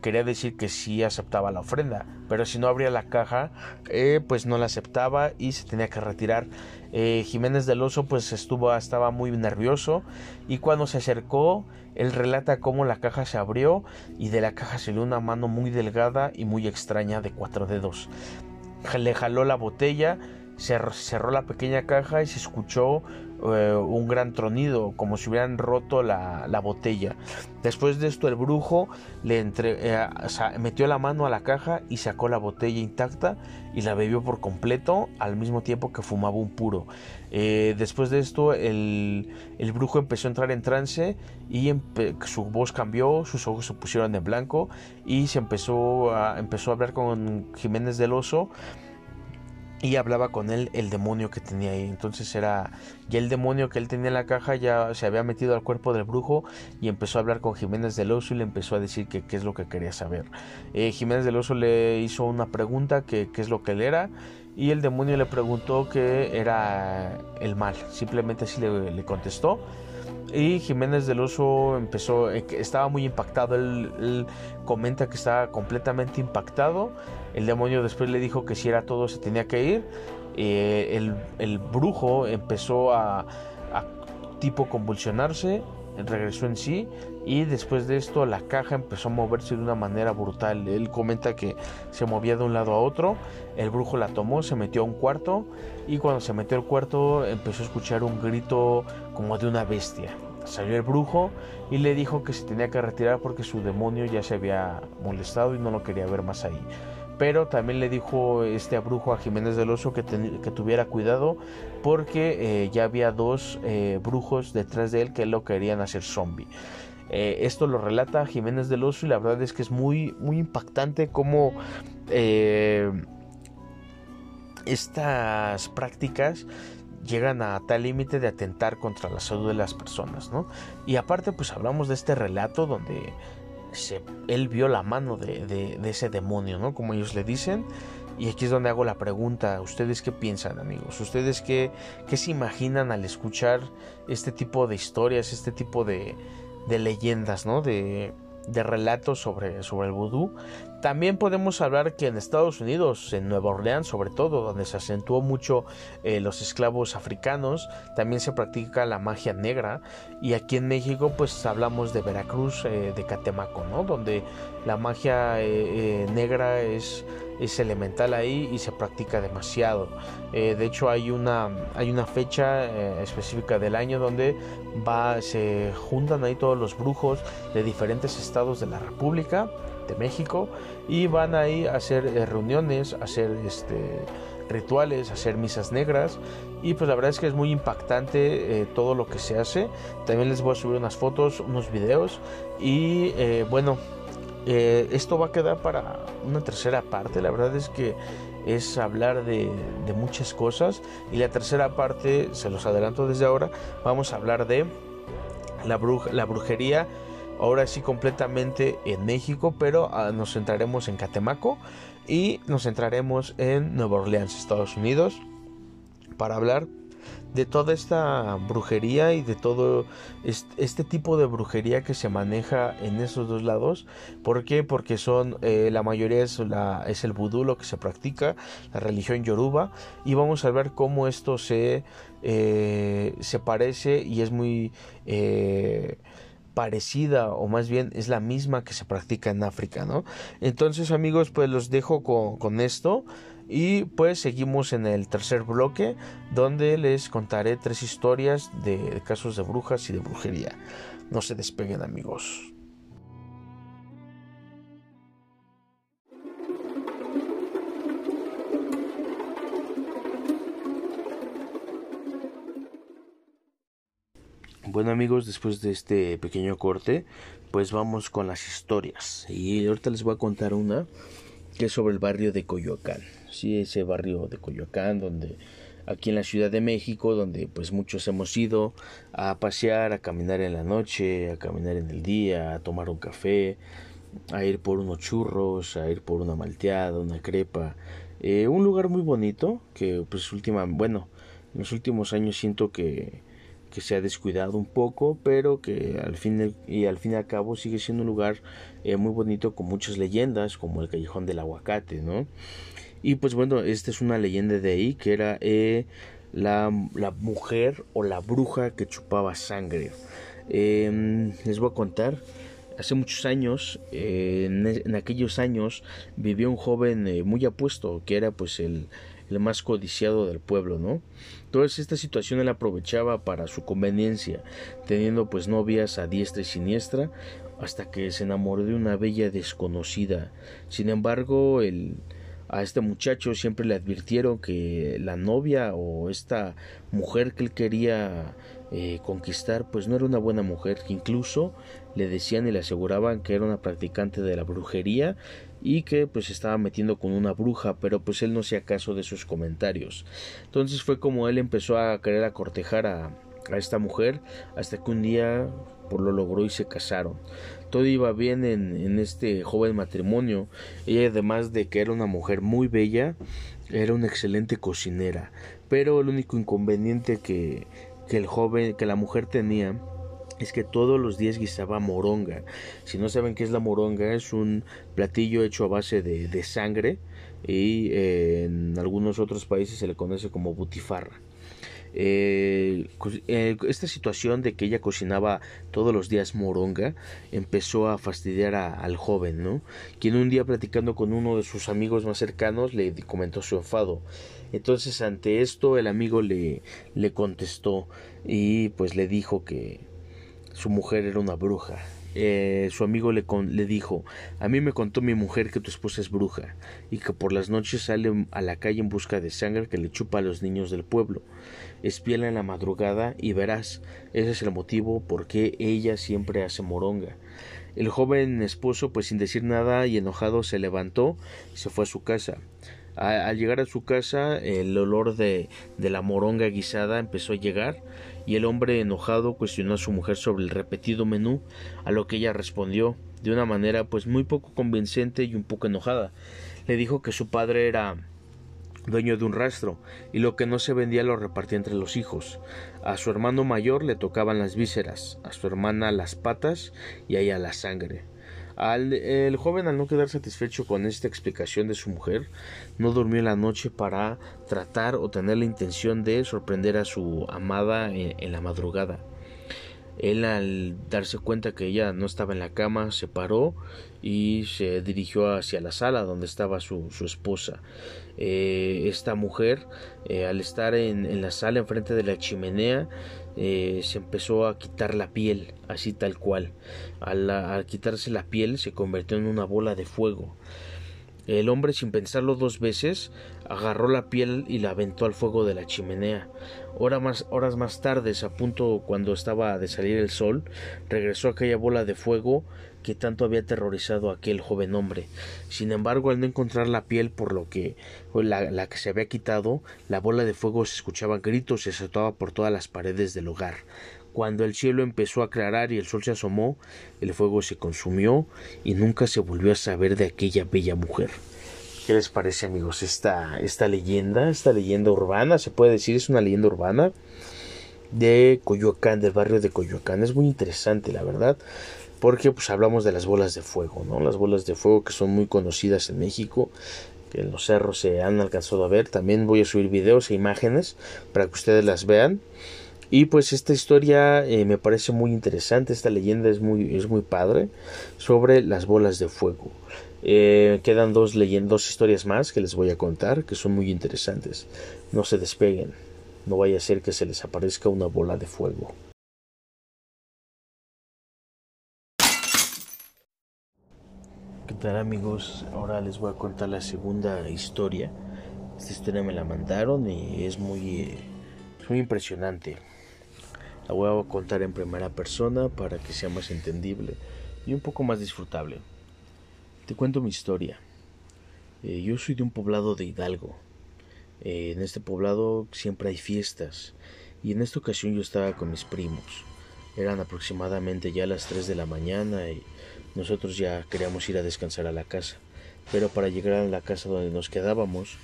quería decir que sí aceptaba la ofrenda, pero si no abría la caja, eh, pues no la aceptaba y se tenía que retirar. Eh, Jiménez del Oso pues estuvo, estaba muy nervioso y cuando se acercó, él relata cómo la caja se abrió y de la caja salió una mano muy delgada y muy extraña de cuatro dedos. Le jaló la botella, cerró la pequeña caja y se escuchó eh, un gran tronido, como si hubieran roto la, botella. Después de esto el brujo eh, metió la mano a la caja y sacó la botella intacta y la bebió por completo al mismo tiempo que fumaba un puro. Eh, después de esto el, brujo empezó a entrar en trance y su voz cambió, sus ojos se pusieron en blanco y se empezó a hablar con Jiménez del Oso y hablaba con él el demonio que tenía ahí. Entonces era ya el demonio que él tenía en la caja ya se había metido al cuerpo del brujo y empezó a hablar con Jiménez del Oso y le empezó a decir que qué es lo que quería saber. Eh, Jiménez del Oso le hizo una pregunta que qué es lo que él era y el demonio le preguntó que era el mal. Simplemente así le, contestó. Y Jiménez del Oso empezó, eh, estaba muy impactado. él, comenta que estaba completamente impactado el demonio después le dijo que si era todo se tenía que ir. Eh, el, brujo empezó a, a tipo convulsionarse, regresó en sí y después de esto la caja empezó a moverse de una manera brutal. Él comenta que se movía de un lado a otro, el brujo la tomó, se metió a un cuarto y cuando se metió al cuarto empezó a escuchar un grito como de una bestia. Salió el brujo y le dijo que se tenía que retirar porque su demonio ya se había molestado y no lo quería ver más ahí pero también le dijo este brujo a Jiménez del Oso que, tuviera cuidado porque eh, ya había dos eh, brujos detrás de él que lo querían hacer zombie. Eh, esto lo relata Jiménez del Oso y la verdad es que es muy, muy impactante cómo estas prácticas llegan a tal límite de atentar contra la salud de las personas, ¿no? Y aparte pues hablamos de este relato donde él vio la mano de, ese demonio, ¿no? Como ellos le dicen. Y aquí es donde hago la pregunta, ¿ustedes qué piensan amigos? ¿Ustedes qué, qué se imaginan al escuchar este tipo de historias, este tipo de, de leyendas, ¿no? De, de relatos sobre, sobre el vudú. También podemos hablar que en Estados Unidos, en Nueva Orleans sobre todo, donde se acentuó mucho eh, los esclavos africanos, también se practica la magia negra. Y aquí en México pues hablamos de Veracruz, eh, de Catemaco, ¿no? Donde la magia eh, negra es, es elemental ahí y se practica demasiado. de hecho hay una, hay una fecha específica del año donde va, se juntan ahí todos los brujos de diferentes estados de la República México y van ahí a hacer eh, reuniones, a hacer este, rituales, hacer misas negras y pues la verdad es que es muy impactante eh, todo lo que se hace. También les voy a subir unas fotos, unos videos y eh, bueno, esto va a quedar para una tercera parte. La verdad es que es hablar de, muchas cosas y la tercera parte, se los adelanto desde ahora, vamos a hablar de la brujería ahora sí completamente en México, pero ah, nos centraremos en Catemaco y nos centraremos en Nueva Orleans, Estados Unidos, para hablar de toda esta brujería y de todo este tipo de brujería que se maneja en esos dos lados. ¿Por qué? Porque son, eh, la mayoría es, el vudú lo que se practica, la religión yoruba, y vamos a ver cómo esto se, eh, se parece y es muy... Eh, parecida o más bien es la misma que se practica en África, ¿no? Entonces amigos pues los dejo con, esto y pues seguimos en el tercer bloque donde les contaré tres historias de casos de brujas y de brujería. No se despeguen amigos. Bueno amigos, después de este pequeño corte, pues vamos con las historias. Y ahorita les voy a contar una que es sobre el barrio de Coyoacán. Sí, ese barrio de Coyoacán donde aquí en la Ciudad de México, donde pues muchos hemos ido a pasear, a caminar en la noche, a caminar en el día, a tomar un café, a ir por unos churros, a ir por una malteada, una crepa. Eh, un lugar muy bonito que pues última, bueno, en los últimos años siento que, que se ha descuidado un poco, pero que al fin y al fin y al cabo sigue siendo un lugar eh, muy bonito con muchas leyendas, como el callejón del aguacate, ¿no? Y pues bueno, esta es una leyenda de ahí que era eh, la, la, mujer o la bruja que chupaba sangre. Em, les voy a contar. Hace muchos años, eh, en, aquellos años, vivió un joven muy apuesto, que era pues el, el más codiciado del pueblo, ¿no? Toda esta situación él aprovechaba para su conveniencia, teniendo pues novias a diestra y siniestra, hasta que se enamoró de una bella desconocida. Sin embargo, el, a este muchacho siempre le advirtieron que la novia o esta mujer que él quería eh, conquistar pues no era una buena mujer que incluso le decían y le aseguraban que era una practicante de la brujería y que pues estaba metiendo con una bruja pero pues él no hacía caso de sus comentarios entonces fue como él empezó a querer acortejar a, a esta mujer hasta que un día por lo logró y se casaron. Todo iba bien en, en, este joven matrimonio. Ella además de que era una mujer muy bella, era una excelente cocinera. Pero el único inconveniente que, que el joven, que la mujer tenía es que todos los días guisaba moronga. Si no saben qué es la moronga, es un platillo hecho a base de, de sangre y eh, en algunos otros países se le conoce como butifarra. Eh, eh, esta situación de que ella cocinaba todos los días moronga empezó a fastidiar a, al joven, ¿no? Quien un día platicando con uno de sus amigos más cercanos le comentó su enfado. Entonces ante esto el amigo le, le contestó y pues le dijo que su mujer era una bruja eh, su amigo le, le dijo A mí me contó mi mujer que tu esposa es bruja y que por las noches sale a la calle en busca de sangre que le chupa a los niños del pueblo. Espiela en la madrugada y verás, ese es el motivo por qué ella siempre hace moronga. El joven esposo, pues sin decir nada y enojado, se levantó y se fue a su casa. Al llegar a su casa, el olor de, de la moronga guisada empezó a llegar y el hombre enojado cuestionó a su mujer sobre el repetido menú, a lo que ella respondió de una manera pues muy poco convincente y un poco enojada. Le dijo que su padre era dueño de un rastro, y lo que no se vendía lo repartía entre los hijos. A su hermano mayor le tocaban las vísceras, a su hermana las patas y a ella la sangre. El joven, al no quedar satisfecho con esta explicación de su mujer, no durmió la noche para tratar o tener la intención de sorprender a su amada en, la madrugada. Él al darse cuenta que ella no estaba en la cama se paró y se dirigió hacia la sala donde estaba su, su esposa. Eh, esta mujer eh, al estar en, en, la sala enfrente de la chimenea eh, se empezó a quitar la piel, así tal cual. Al, quitarse la piel se convirtió en una bola de fuego. El hombre, sin pensarlo dos veces, agarró la piel y la aventó al fuego de la chimenea. más, horas más tarde, a punto cuando estaba de salir el sol, regresó aquella bola de fuego que tanto había aterrorizado a aquel joven hombre. Sin embargo, al no encontrar la piel por lo que la, la que se había quitado, la bola de fuego se escuchaba gritos y se soltaba por todas las paredes del hogar. Cuando el cielo empezó a aclarar y el sol se asomó, el fuego se consumió y nunca se volvió a saber de aquella bella mujer. ¿Qué les parece amigos esta, esta leyenda, esta leyenda urbana? Se puede decir, es una leyenda urbana de Coyoacán, del barrio de Coyoacán. Es muy interesante, la verdad porque pues hablamos de las bolas de fuego, ¿no? Las bolas de fuego que son muy conocidas en México, que en los cerros se han alcanzado a ver. También voy a subir videos e imágenes para que ustedes las vean. Y pues esta historia eh, me parece muy interesante, esta leyenda es muy, es muy padre sobre las bolas de fuego. Eh, quedan dos dos historias más que les voy a contar que son muy interesantes. No se despeguen, no vaya a ser que se les aparezca una bola de fuego. Tal amigos? Ahora les voy a contar la segunda historia. Esta historia me la mandaron y es muy, muy impresionante. La voy a contar en primera persona para que sea más entendible y un poco más disfrutable. Te cuento mi historia. Eh, yo soy de un poblado de Hidalgo. Eh, en este poblado siempre hay fiestas y en esta ocasión yo estaba con mis primos. Eran aproximadamente ya las 3 de la mañana y nosotros ya queríamos ir a descansar a la casa. Pero para llegar a la casa donde nos quedábamos,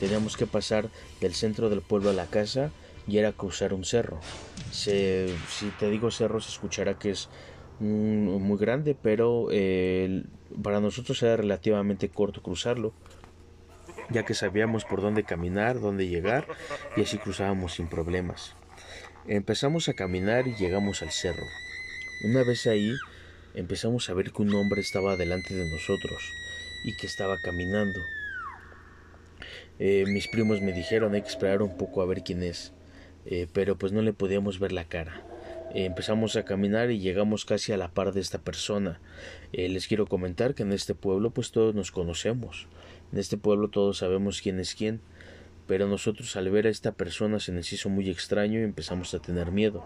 teníamos que pasar del centro del pueblo a la casa y era cruzar un cerro. si te digo cerro, se escuchará que es muy grande, pero eh, para nosotros era relativamente corto cruzarlo, ya que sabíamos por dónde caminar, dónde llegar, y así cruzábamos sin problemas. Empezamos a caminar y llegamos al cerro. Una vez ahí, empezamos a ver que un hombre estaba delante de nosotros y que estaba caminando. Eh, mis primos me dijeron hay que esperar un poco a ver quién es, eh, pero pues no le podíamos ver la cara. Eh, empezamos a caminar y llegamos casi a la par de esta persona. les quiero comentar que en este pueblo pues todos nos conocemos. En este pueblo todos sabemos quién es quién. Pero nosotros al ver a esta persona se nos hizo muy extraño y empezamos a tener miedo.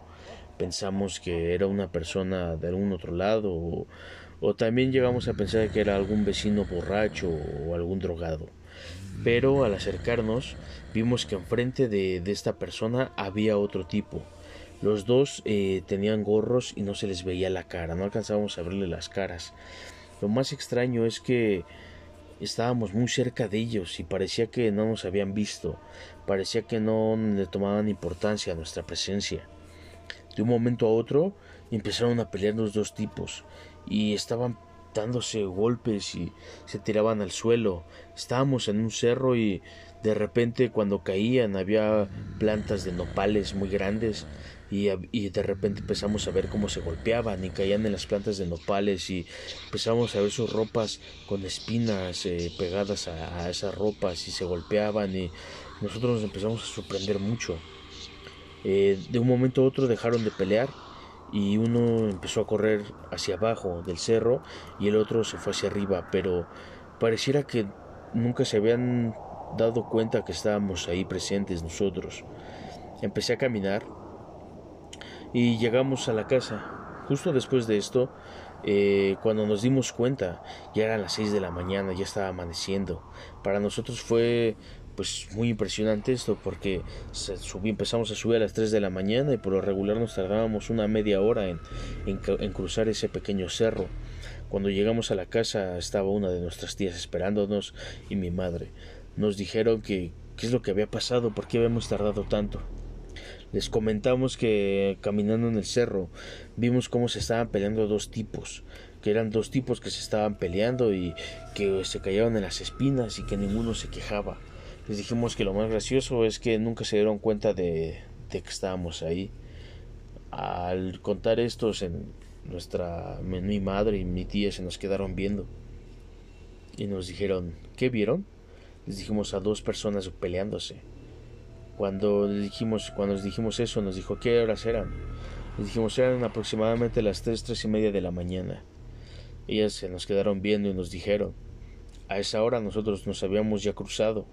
Pensamos que era una persona de algún otro lado o, también llegamos a pensar que era algún vecino borracho o algún drogado. Pero al acercarnos vimos que enfrente de, de esta persona había otro tipo. Los dos eh, tenían gorros y no se les veía la cara, no alcanzábamos a verle las caras. Lo más extraño es que estábamos muy cerca de ellos y parecía que no nos habían visto, parecía que no le tomaban importancia a nuestra presencia. De un momento a otro empezaron a pelear los dos tipos y estaban dándose golpes y se tiraban al suelo. Estábamos en un cerro y de repente cuando caían había plantas de nopales muy grandes y, de repente empezamos a ver cómo se golpeaban y caían en las plantas de nopales y empezamos a ver sus ropas con espinas eh, pegadas a, a, esas ropas y se golpeaban y nosotros nos empezamos a sorprender mucho. Eh, de un momento a otro dejaron de pelear y uno empezó a correr hacia abajo del cerro y el otro se fue hacia arriba, pero pareciera que nunca se habían dado cuenta que estábamos ahí presentes nosotros. Empecé a caminar y llegamos a la casa. Justo después de esto, eh, cuando nos dimos cuenta, ya eran las 6 de la mañana, ya estaba amaneciendo. Para nosotros fue pues muy impresionante esto porque empezamos a subir a las 3 de la mañana y por lo regular nos tardábamos una media hora en, en, cruzar ese pequeño cerro. Cuando llegamos a la casa estaba una de nuestras tías esperándonos y mi madre. Nos dijeron que qué es lo que había pasado, por qué habíamos tardado tanto. Les comentamos que caminando en el cerro vimos cómo se estaban peleando dos tipos, que eran dos tipos que se estaban peleando y que se cayeron en las espinas y que ninguno se quejaba. Les dijimos que lo más gracioso es que nunca se dieron cuenta de, que estábamos ahí. Al contar esto, en nuestra mi madre y mi tía se nos quedaron viendo y nos dijeron, ¿qué vieron? Les dijimos a dos personas peleándose. Cuando dijimos, cuando les dijimos eso, nos dijo qué horas eran. Les dijimos eran aproximadamente las tres, tres y media de la mañana. Ellas se nos quedaron viendo y nos dijeron, a esa hora nosotros nos habíamos ya cruzado.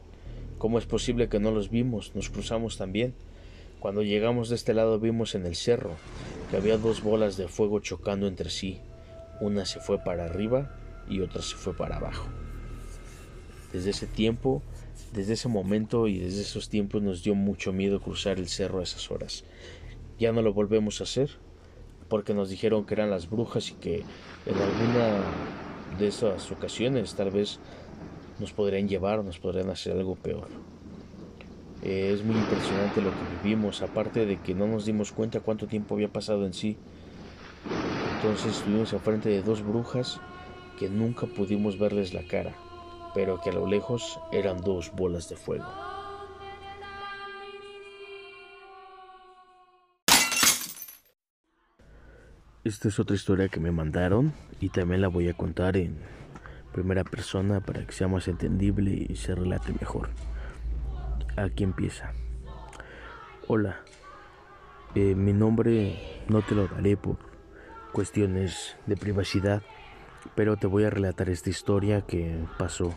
¿Cómo es posible que no los vimos? Nos cruzamos también. Cuando llegamos de este lado vimos en el cerro que había dos bolas de fuego chocando entre sí. Una se fue para arriba y otra se fue para abajo. Desde ese tiempo desde ese momento y desde esos tiempos nos dio mucho miedo cruzar el cerro a esas horas. Ya no lo volvemos a hacer porque nos dijeron que eran las brujas y que en alguna de esas ocasiones tal vez nos podrían llevar nos podrían hacer algo peor. Eh, es muy impresionante lo que vivimos, aparte de que no nos dimos cuenta cuánto tiempo había pasado en sí. Entonces estuvimos enfrente de dos brujas que nunca pudimos verles la cara pero que a lo lejos eran dos bolas de fuego. Esta es otra historia que me mandaron y también la voy a contar en primera persona para que sea más entendible y se relate mejor. Aquí empieza. Hola, eh, mi nombre no te lo daré por cuestiones de privacidad, pero te voy a relatar esta historia que pasó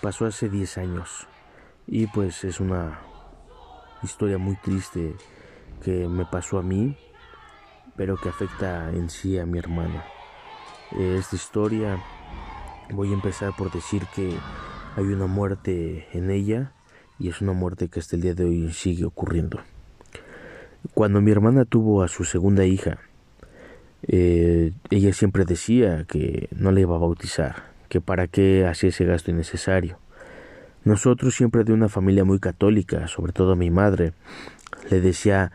pasó hace 10 años y pues es una historia muy triste que me pasó a mí, pero que afecta en sí a mi hermana. Eh, esta historia voy a empezar por decir que hay una muerte en ella y es una muerte que hasta el día de hoy sigue ocurriendo. Cuando mi hermana tuvo a su segunda hija, eh, ella siempre decía que no le iba a bautizar, que para qué hacía ese gasto innecesario. Nosotros siempre de una familia muy católica, sobre todo mi madre, le decía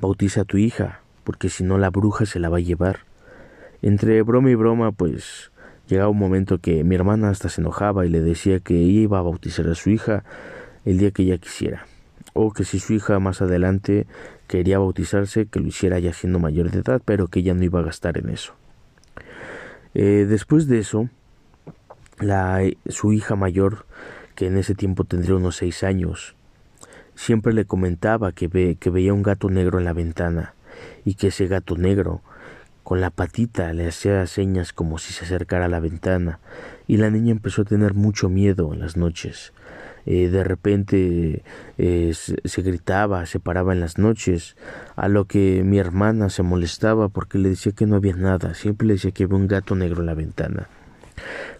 bautiza a tu hija, porque si no la bruja se la va a llevar. Entre broma y broma, pues llegaba un momento que mi hermana hasta se enojaba y le decía que iba a bautizar a su hija el día que ella quisiera, o que si su hija más adelante quería bautizarse, que lo hiciera ya siendo mayor de edad, pero que ella no iba a gastar en eso. Eh, después de eso, la, su hija mayor, que en ese tiempo tendría unos seis años, siempre le comentaba que, ve, que veía un gato negro en la ventana y que ese gato negro con la patita le hacía señas como si se acercara a la ventana y la niña empezó a tener mucho miedo en las noches eh, de repente eh, se, gritaba, se paraba en las noches, a lo que mi hermana se molestaba porque le decía que no había nada, siempre le decía que había un gato negro en la ventana.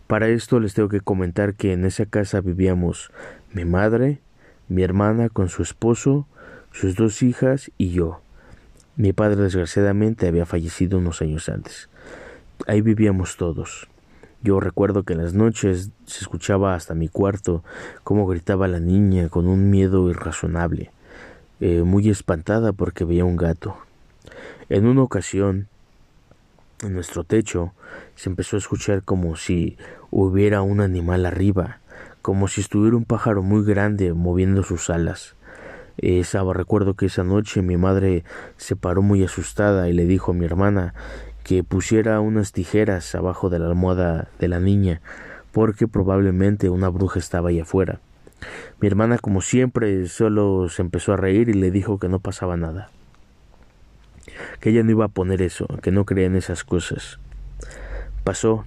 Para esto les tengo que comentar que en esa casa vivíamos mi madre, mi hermana con su esposo, sus dos hijas y yo. Mi padre desgraciadamente había fallecido unos años antes. Ahí vivíamos todos. Yo recuerdo que en las noches se escuchaba hasta mi cuarto cómo gritaba la niña con un miedo irrazonable, eh, muy espantada porque veía un gato. En una ocasión, en nuestro techo, se empezó a escuchar como si hubiera un animal arriba, como si estuviera un pájaro muy grande moviendo sus alas. Esa, recuerdo que esa noche mi madre se paró muy asustada y le dijo a mi hermana que pusiera unas tijeras abajo de la almohada de la niña, porque probablemente una bruja estaba ahí afuera. Mi hermana, como siempre, solo se empezó a reír y le dijo que no pasaba nada, que ella no iba a poner eso, que no creía en esas cosas. Pasó.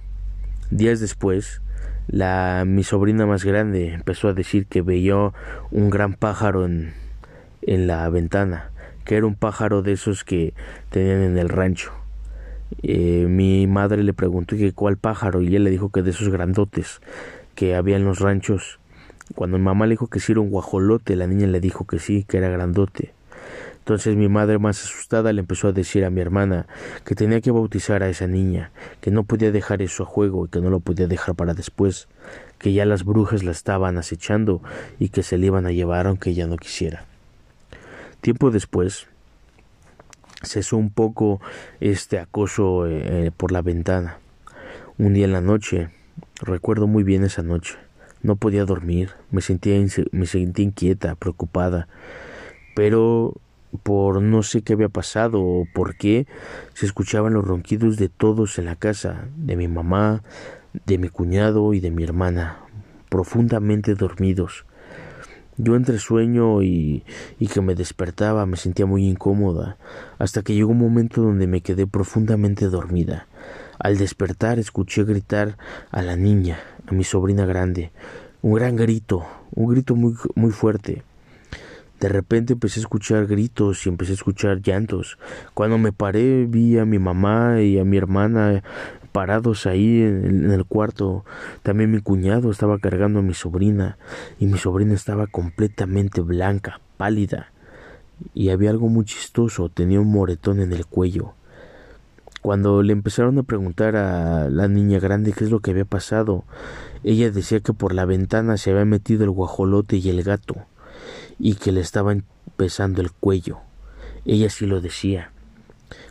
Días después, la mi sobrina más grande empezó a decir que veía un gran pájaro en, en la ventana, que era un pájaro de esos que tenían en el rancho. Eh, mi madre le preguntó que cuál pájaro y él le dijo que de esos grandotes que había en los ranchos. Cuando mi mamá le dijo que sí era un guajolote, la niña le dijo que sí, que era grandote. Entonces mi madre más asustada le empezó a decir a mi hermana que tenía que bautizar a esa niña, que no podía dejar eso a juego y que no lo podía dejar para después, que ya las brujas la estaban acechando y que se le iban a llevar aunque ella no quisiera. Tiempo después, cesó un poco este acoso eh, por la ventana. Un día en la noche, recuerdo muy bien esa noche, no podía dormir, me sentía, me sentía inquieta, preocupada, pero por no sé qué había pasado o por qué se escuchaban los ronquidos de todos en la casa, de mi mamá, de mi cuñado y de mi hermana, profundamente dormidos. Yo entre sueño y, y que me despertaba me sentía muy incómoda, hasta que llegó un momento donde me quedé profundamente dormida. Al despertar escuché gritar a la niña, a mi sobrina grande, un gran grito, un grito muy, muy fuerte. De repente empecé a escuchar gritos y empecé a escuchar llantos. Cuando me paré vi a mi mamá y a mi hermana parados ahí en, el cuarto. También mi cuñado estaba cargando a mi sobrina y mi sobrina estaba completamente blanca, pálida. Y había algo muy chistoso, tenía un moretón en el cuello. Cuando le empezaron a preguntar a la niña grande qué es lo que había pasado, ella decía que por la ventana se había metido el guajolote y el gato, y que le estaban pesando el cuello. Ella sí lo decía.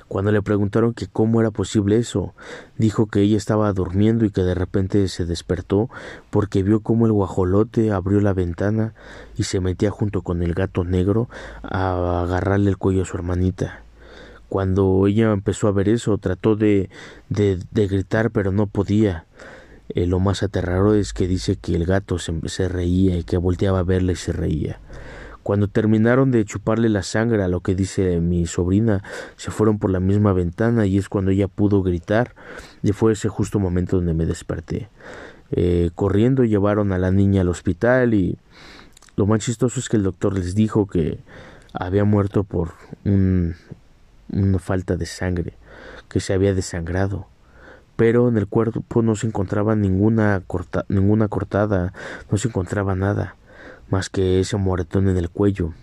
Cuando le preguntaron que cómo era posible eso, dijo que ella estaba durmiendo y que de repente se despertó porque vio cómo el guajolote abrió la ventana y se metía junto con el gato negro a agarrarle el cuello a su hermanita. Cuando ella empezó a ver eso, trató de, de, gritar, pero no podía. Eh, lo más aterrador es que dice que el gato se, se reía y que volteaba a verla y se reía. Cuando terminaron de chuparle la sangre a lo que dice mi sobrina, se fueron por la misma ventana y es cuando ella pudo gritar y fue ese justo momento donde me desperté. Eh, corriendo llevaron a la niña al hospital y lo más chistoso es que el doctor les dijo que había muerto por un, una falta de sangre, que se había desangrado. Pero en el cuerpo no se encontraba ninguna, corta, ninguna cortada, no se encontraba nada, más que ese moretón en el cuello.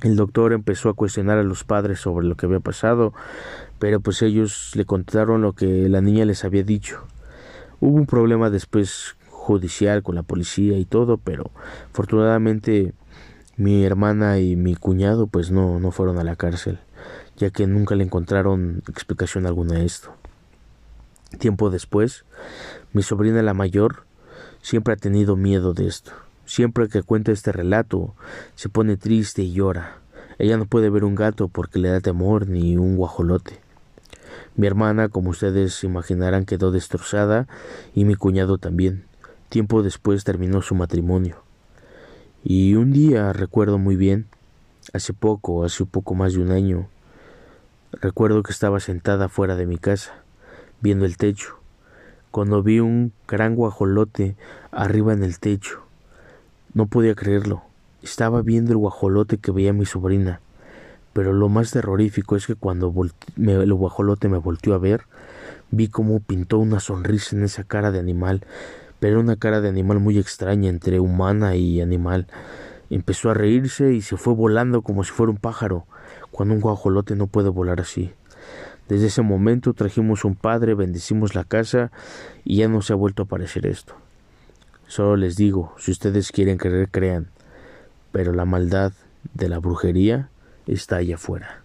El doctor empezó a cuestionar a los padres sobre lo que había pasado, pero pues ellos le contaron lo que la niña les había dicho. Hubo un problema después judicial con la policía y todo, pero afortunadamente mi hermana y mi cuñado pues no, no fueron a la cárcel, ya que nunca le encontraron explicación alguna a esto. Tiempo después, mi sobrina la mayor siempre ha tenido miedo de esto. Siempre que cuenta este relato, se pone triste y llora. Ella no puede ver un gato porque le da temor ni un guajolote. Mi hermana, como ustedes imaginarán, quedó destrozada y mi cuñado también. Tiempo después terminó su matrimonio. Y un día recuerdo muy bien, hace poco, hace poco más de un año, recuerdo que estaba sentada fuera de mi casa, viendo el techo, cuando vi un gran guajolote arriba en el techo. No podía creerlo. Estaba viendo el guajolote que veía mi sobrina. Pero lo más terrorífico es que cuando el guajolote me volteó a ver, vi cómo pintó una sonrisa en esa cara de animal, pero una cara de animal muy extraña entre humana y animal. Empezó a reírse y se fue volando como si fuera un pájaro, cuando un guajolote no puede volar así. Desde ese momento trajimos un padre, bendecimos la casa y ya no se ha vuelto a aparecer esto. Solo les digo, si ustedes quieren creer, crean, pero la maldad de la brujería está allá afuera.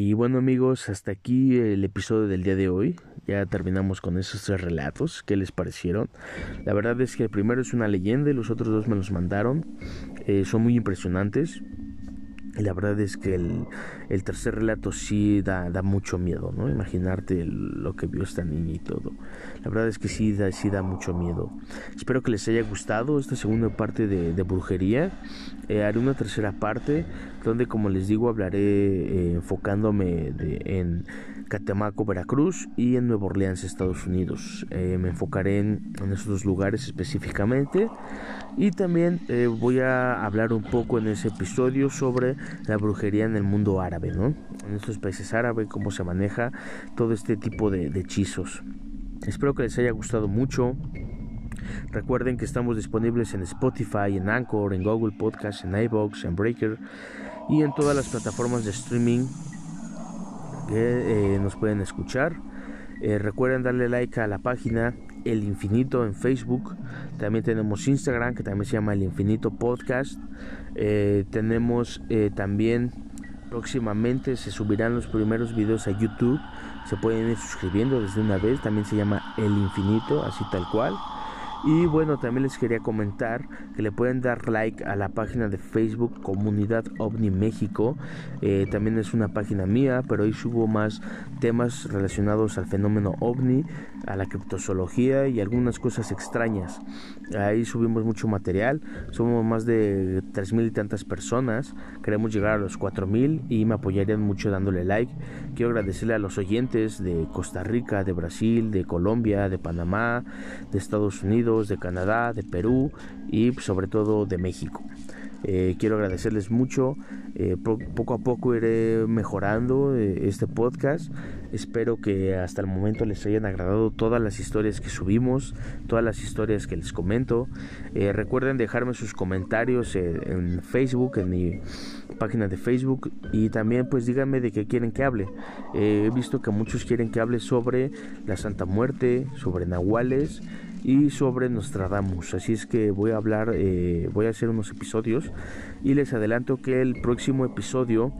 Y bueno amigos, hasta aquí el episodio del día de hoy. Ya terminamos con esos tres relatos. ¿Qué les parecieron? La verdad es que el primero es una leyenda y los otros dos me los mandaron. Eh, son muy impresionantes. La verdad es que el, tercer relato sí da, da, mucho miedo, ¿no? Imaginarte lo que vio esta niña y todo. La verdad es que sí da, sí da mucho miedo. Espero que les haya gustado esta segunda parte de, brujería. Eh, haré una tercera parte donde, como les digo, hablaré eh, enfocándome en Catemaco, Veracruz y en Nueva Orleans, Estados Unidos. Eh, me enfocaré en, esos dos lugares específicamente y también eh, voy a hablar un poco en ese episodio sobre la brujería en el mundo árabe, ¿no? En estos países árabes, cómo se maneja todo este tipo de, de hechizos. Espero que les haya gustado mucho. Recuerden que estamos disponibles en Spotify, en Anchor, en Google Podcast, en iBox, en Breaker y en todas las plataformas de streaming que eh, nos pueden escuchar. Eh, recuerden darle like a la página El Infinito en Facebook. También tenemos Instagram que también se llama El Infinito Podcast. Eh, tenemos también próximamente se subirán los primeros videos a YouTube. Se pueden ir suscribiendo desde una vez. También se llama El Infinito, así tal cual. Y bueno, también les quería comentar que le pueden dar like a la página de Facebook Comunidad OVNI México. Eh, también es una página mía, pero ahí subo más temas relacionados al fenómeno OVNI, a la criptozoología y algunas cosas extrañas. Ahí subimos mucho material. Somos más de 3.000 y tantas personas. Queremos llegar a los 4.000 y me apoyarían mucho dándole like. Quiero agradecerle a los oyentes de Costa Rica, de Brasil, de Colombia, de Panamá, de Estados Unidos de Canadá, de Perú y sobre todo de México. Eh, quiero agradecerles mucho. Eh, poco a poco iré mejorando eh, este podcast. Espero que hasta el momento les hayan agradado todas las historias que subimos, todas las historias que les comento. recuerden dejarme sus comentarios en Facebook, en mi página de Facebook y también pues díganme de qué quieren que hable. he visto que muchos quieren que hable sobre la Santa Muerte, sobre Nahuales y sobre Nostradamus. Así es que voy a hablar, eh, voy a hacer unos episodios y les adelanto que el próximo episodio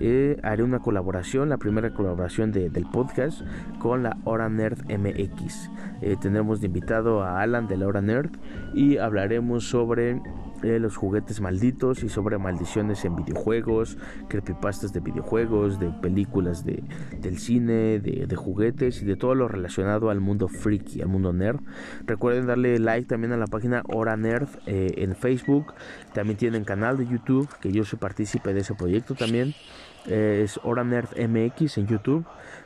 eh, haré una colaboración, la primera colaboración del podcast con la Hora Nerd MX. Eh, tendremos de invitado a Alan de la Hora Nerd y hablaremos sobre los juguetes malditos y sobre maldiciones en videojuegos, creepypastas de videojuegos, de películas de, del cine, de, juguetes y de todo lo relacionado al mundo freaky, al mundo nerd. Recuerden darle like también a la página Hora Nerd eh, en Facebook. También tienen canal de YouTube, que yo soy partícipe de ese proyecto también. Eh, es Hora Nerd MX en YouTube.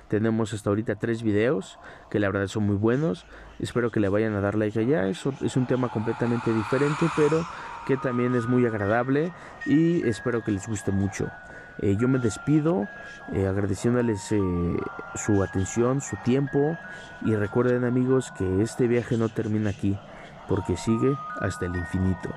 Tenemos hasta ahorita tres videos que la verdad son muy buenos. Espero que le vayan a dar like allá. Eso es un tema completamente diferente, pero que también es muy agradable y espero que les guste mucho. Eh, yo me despido eh, agradeciéndoles eh, su atención, su tiempo y recuerden amigos que este viaje no termina aquí porque sigue hasta el infinito.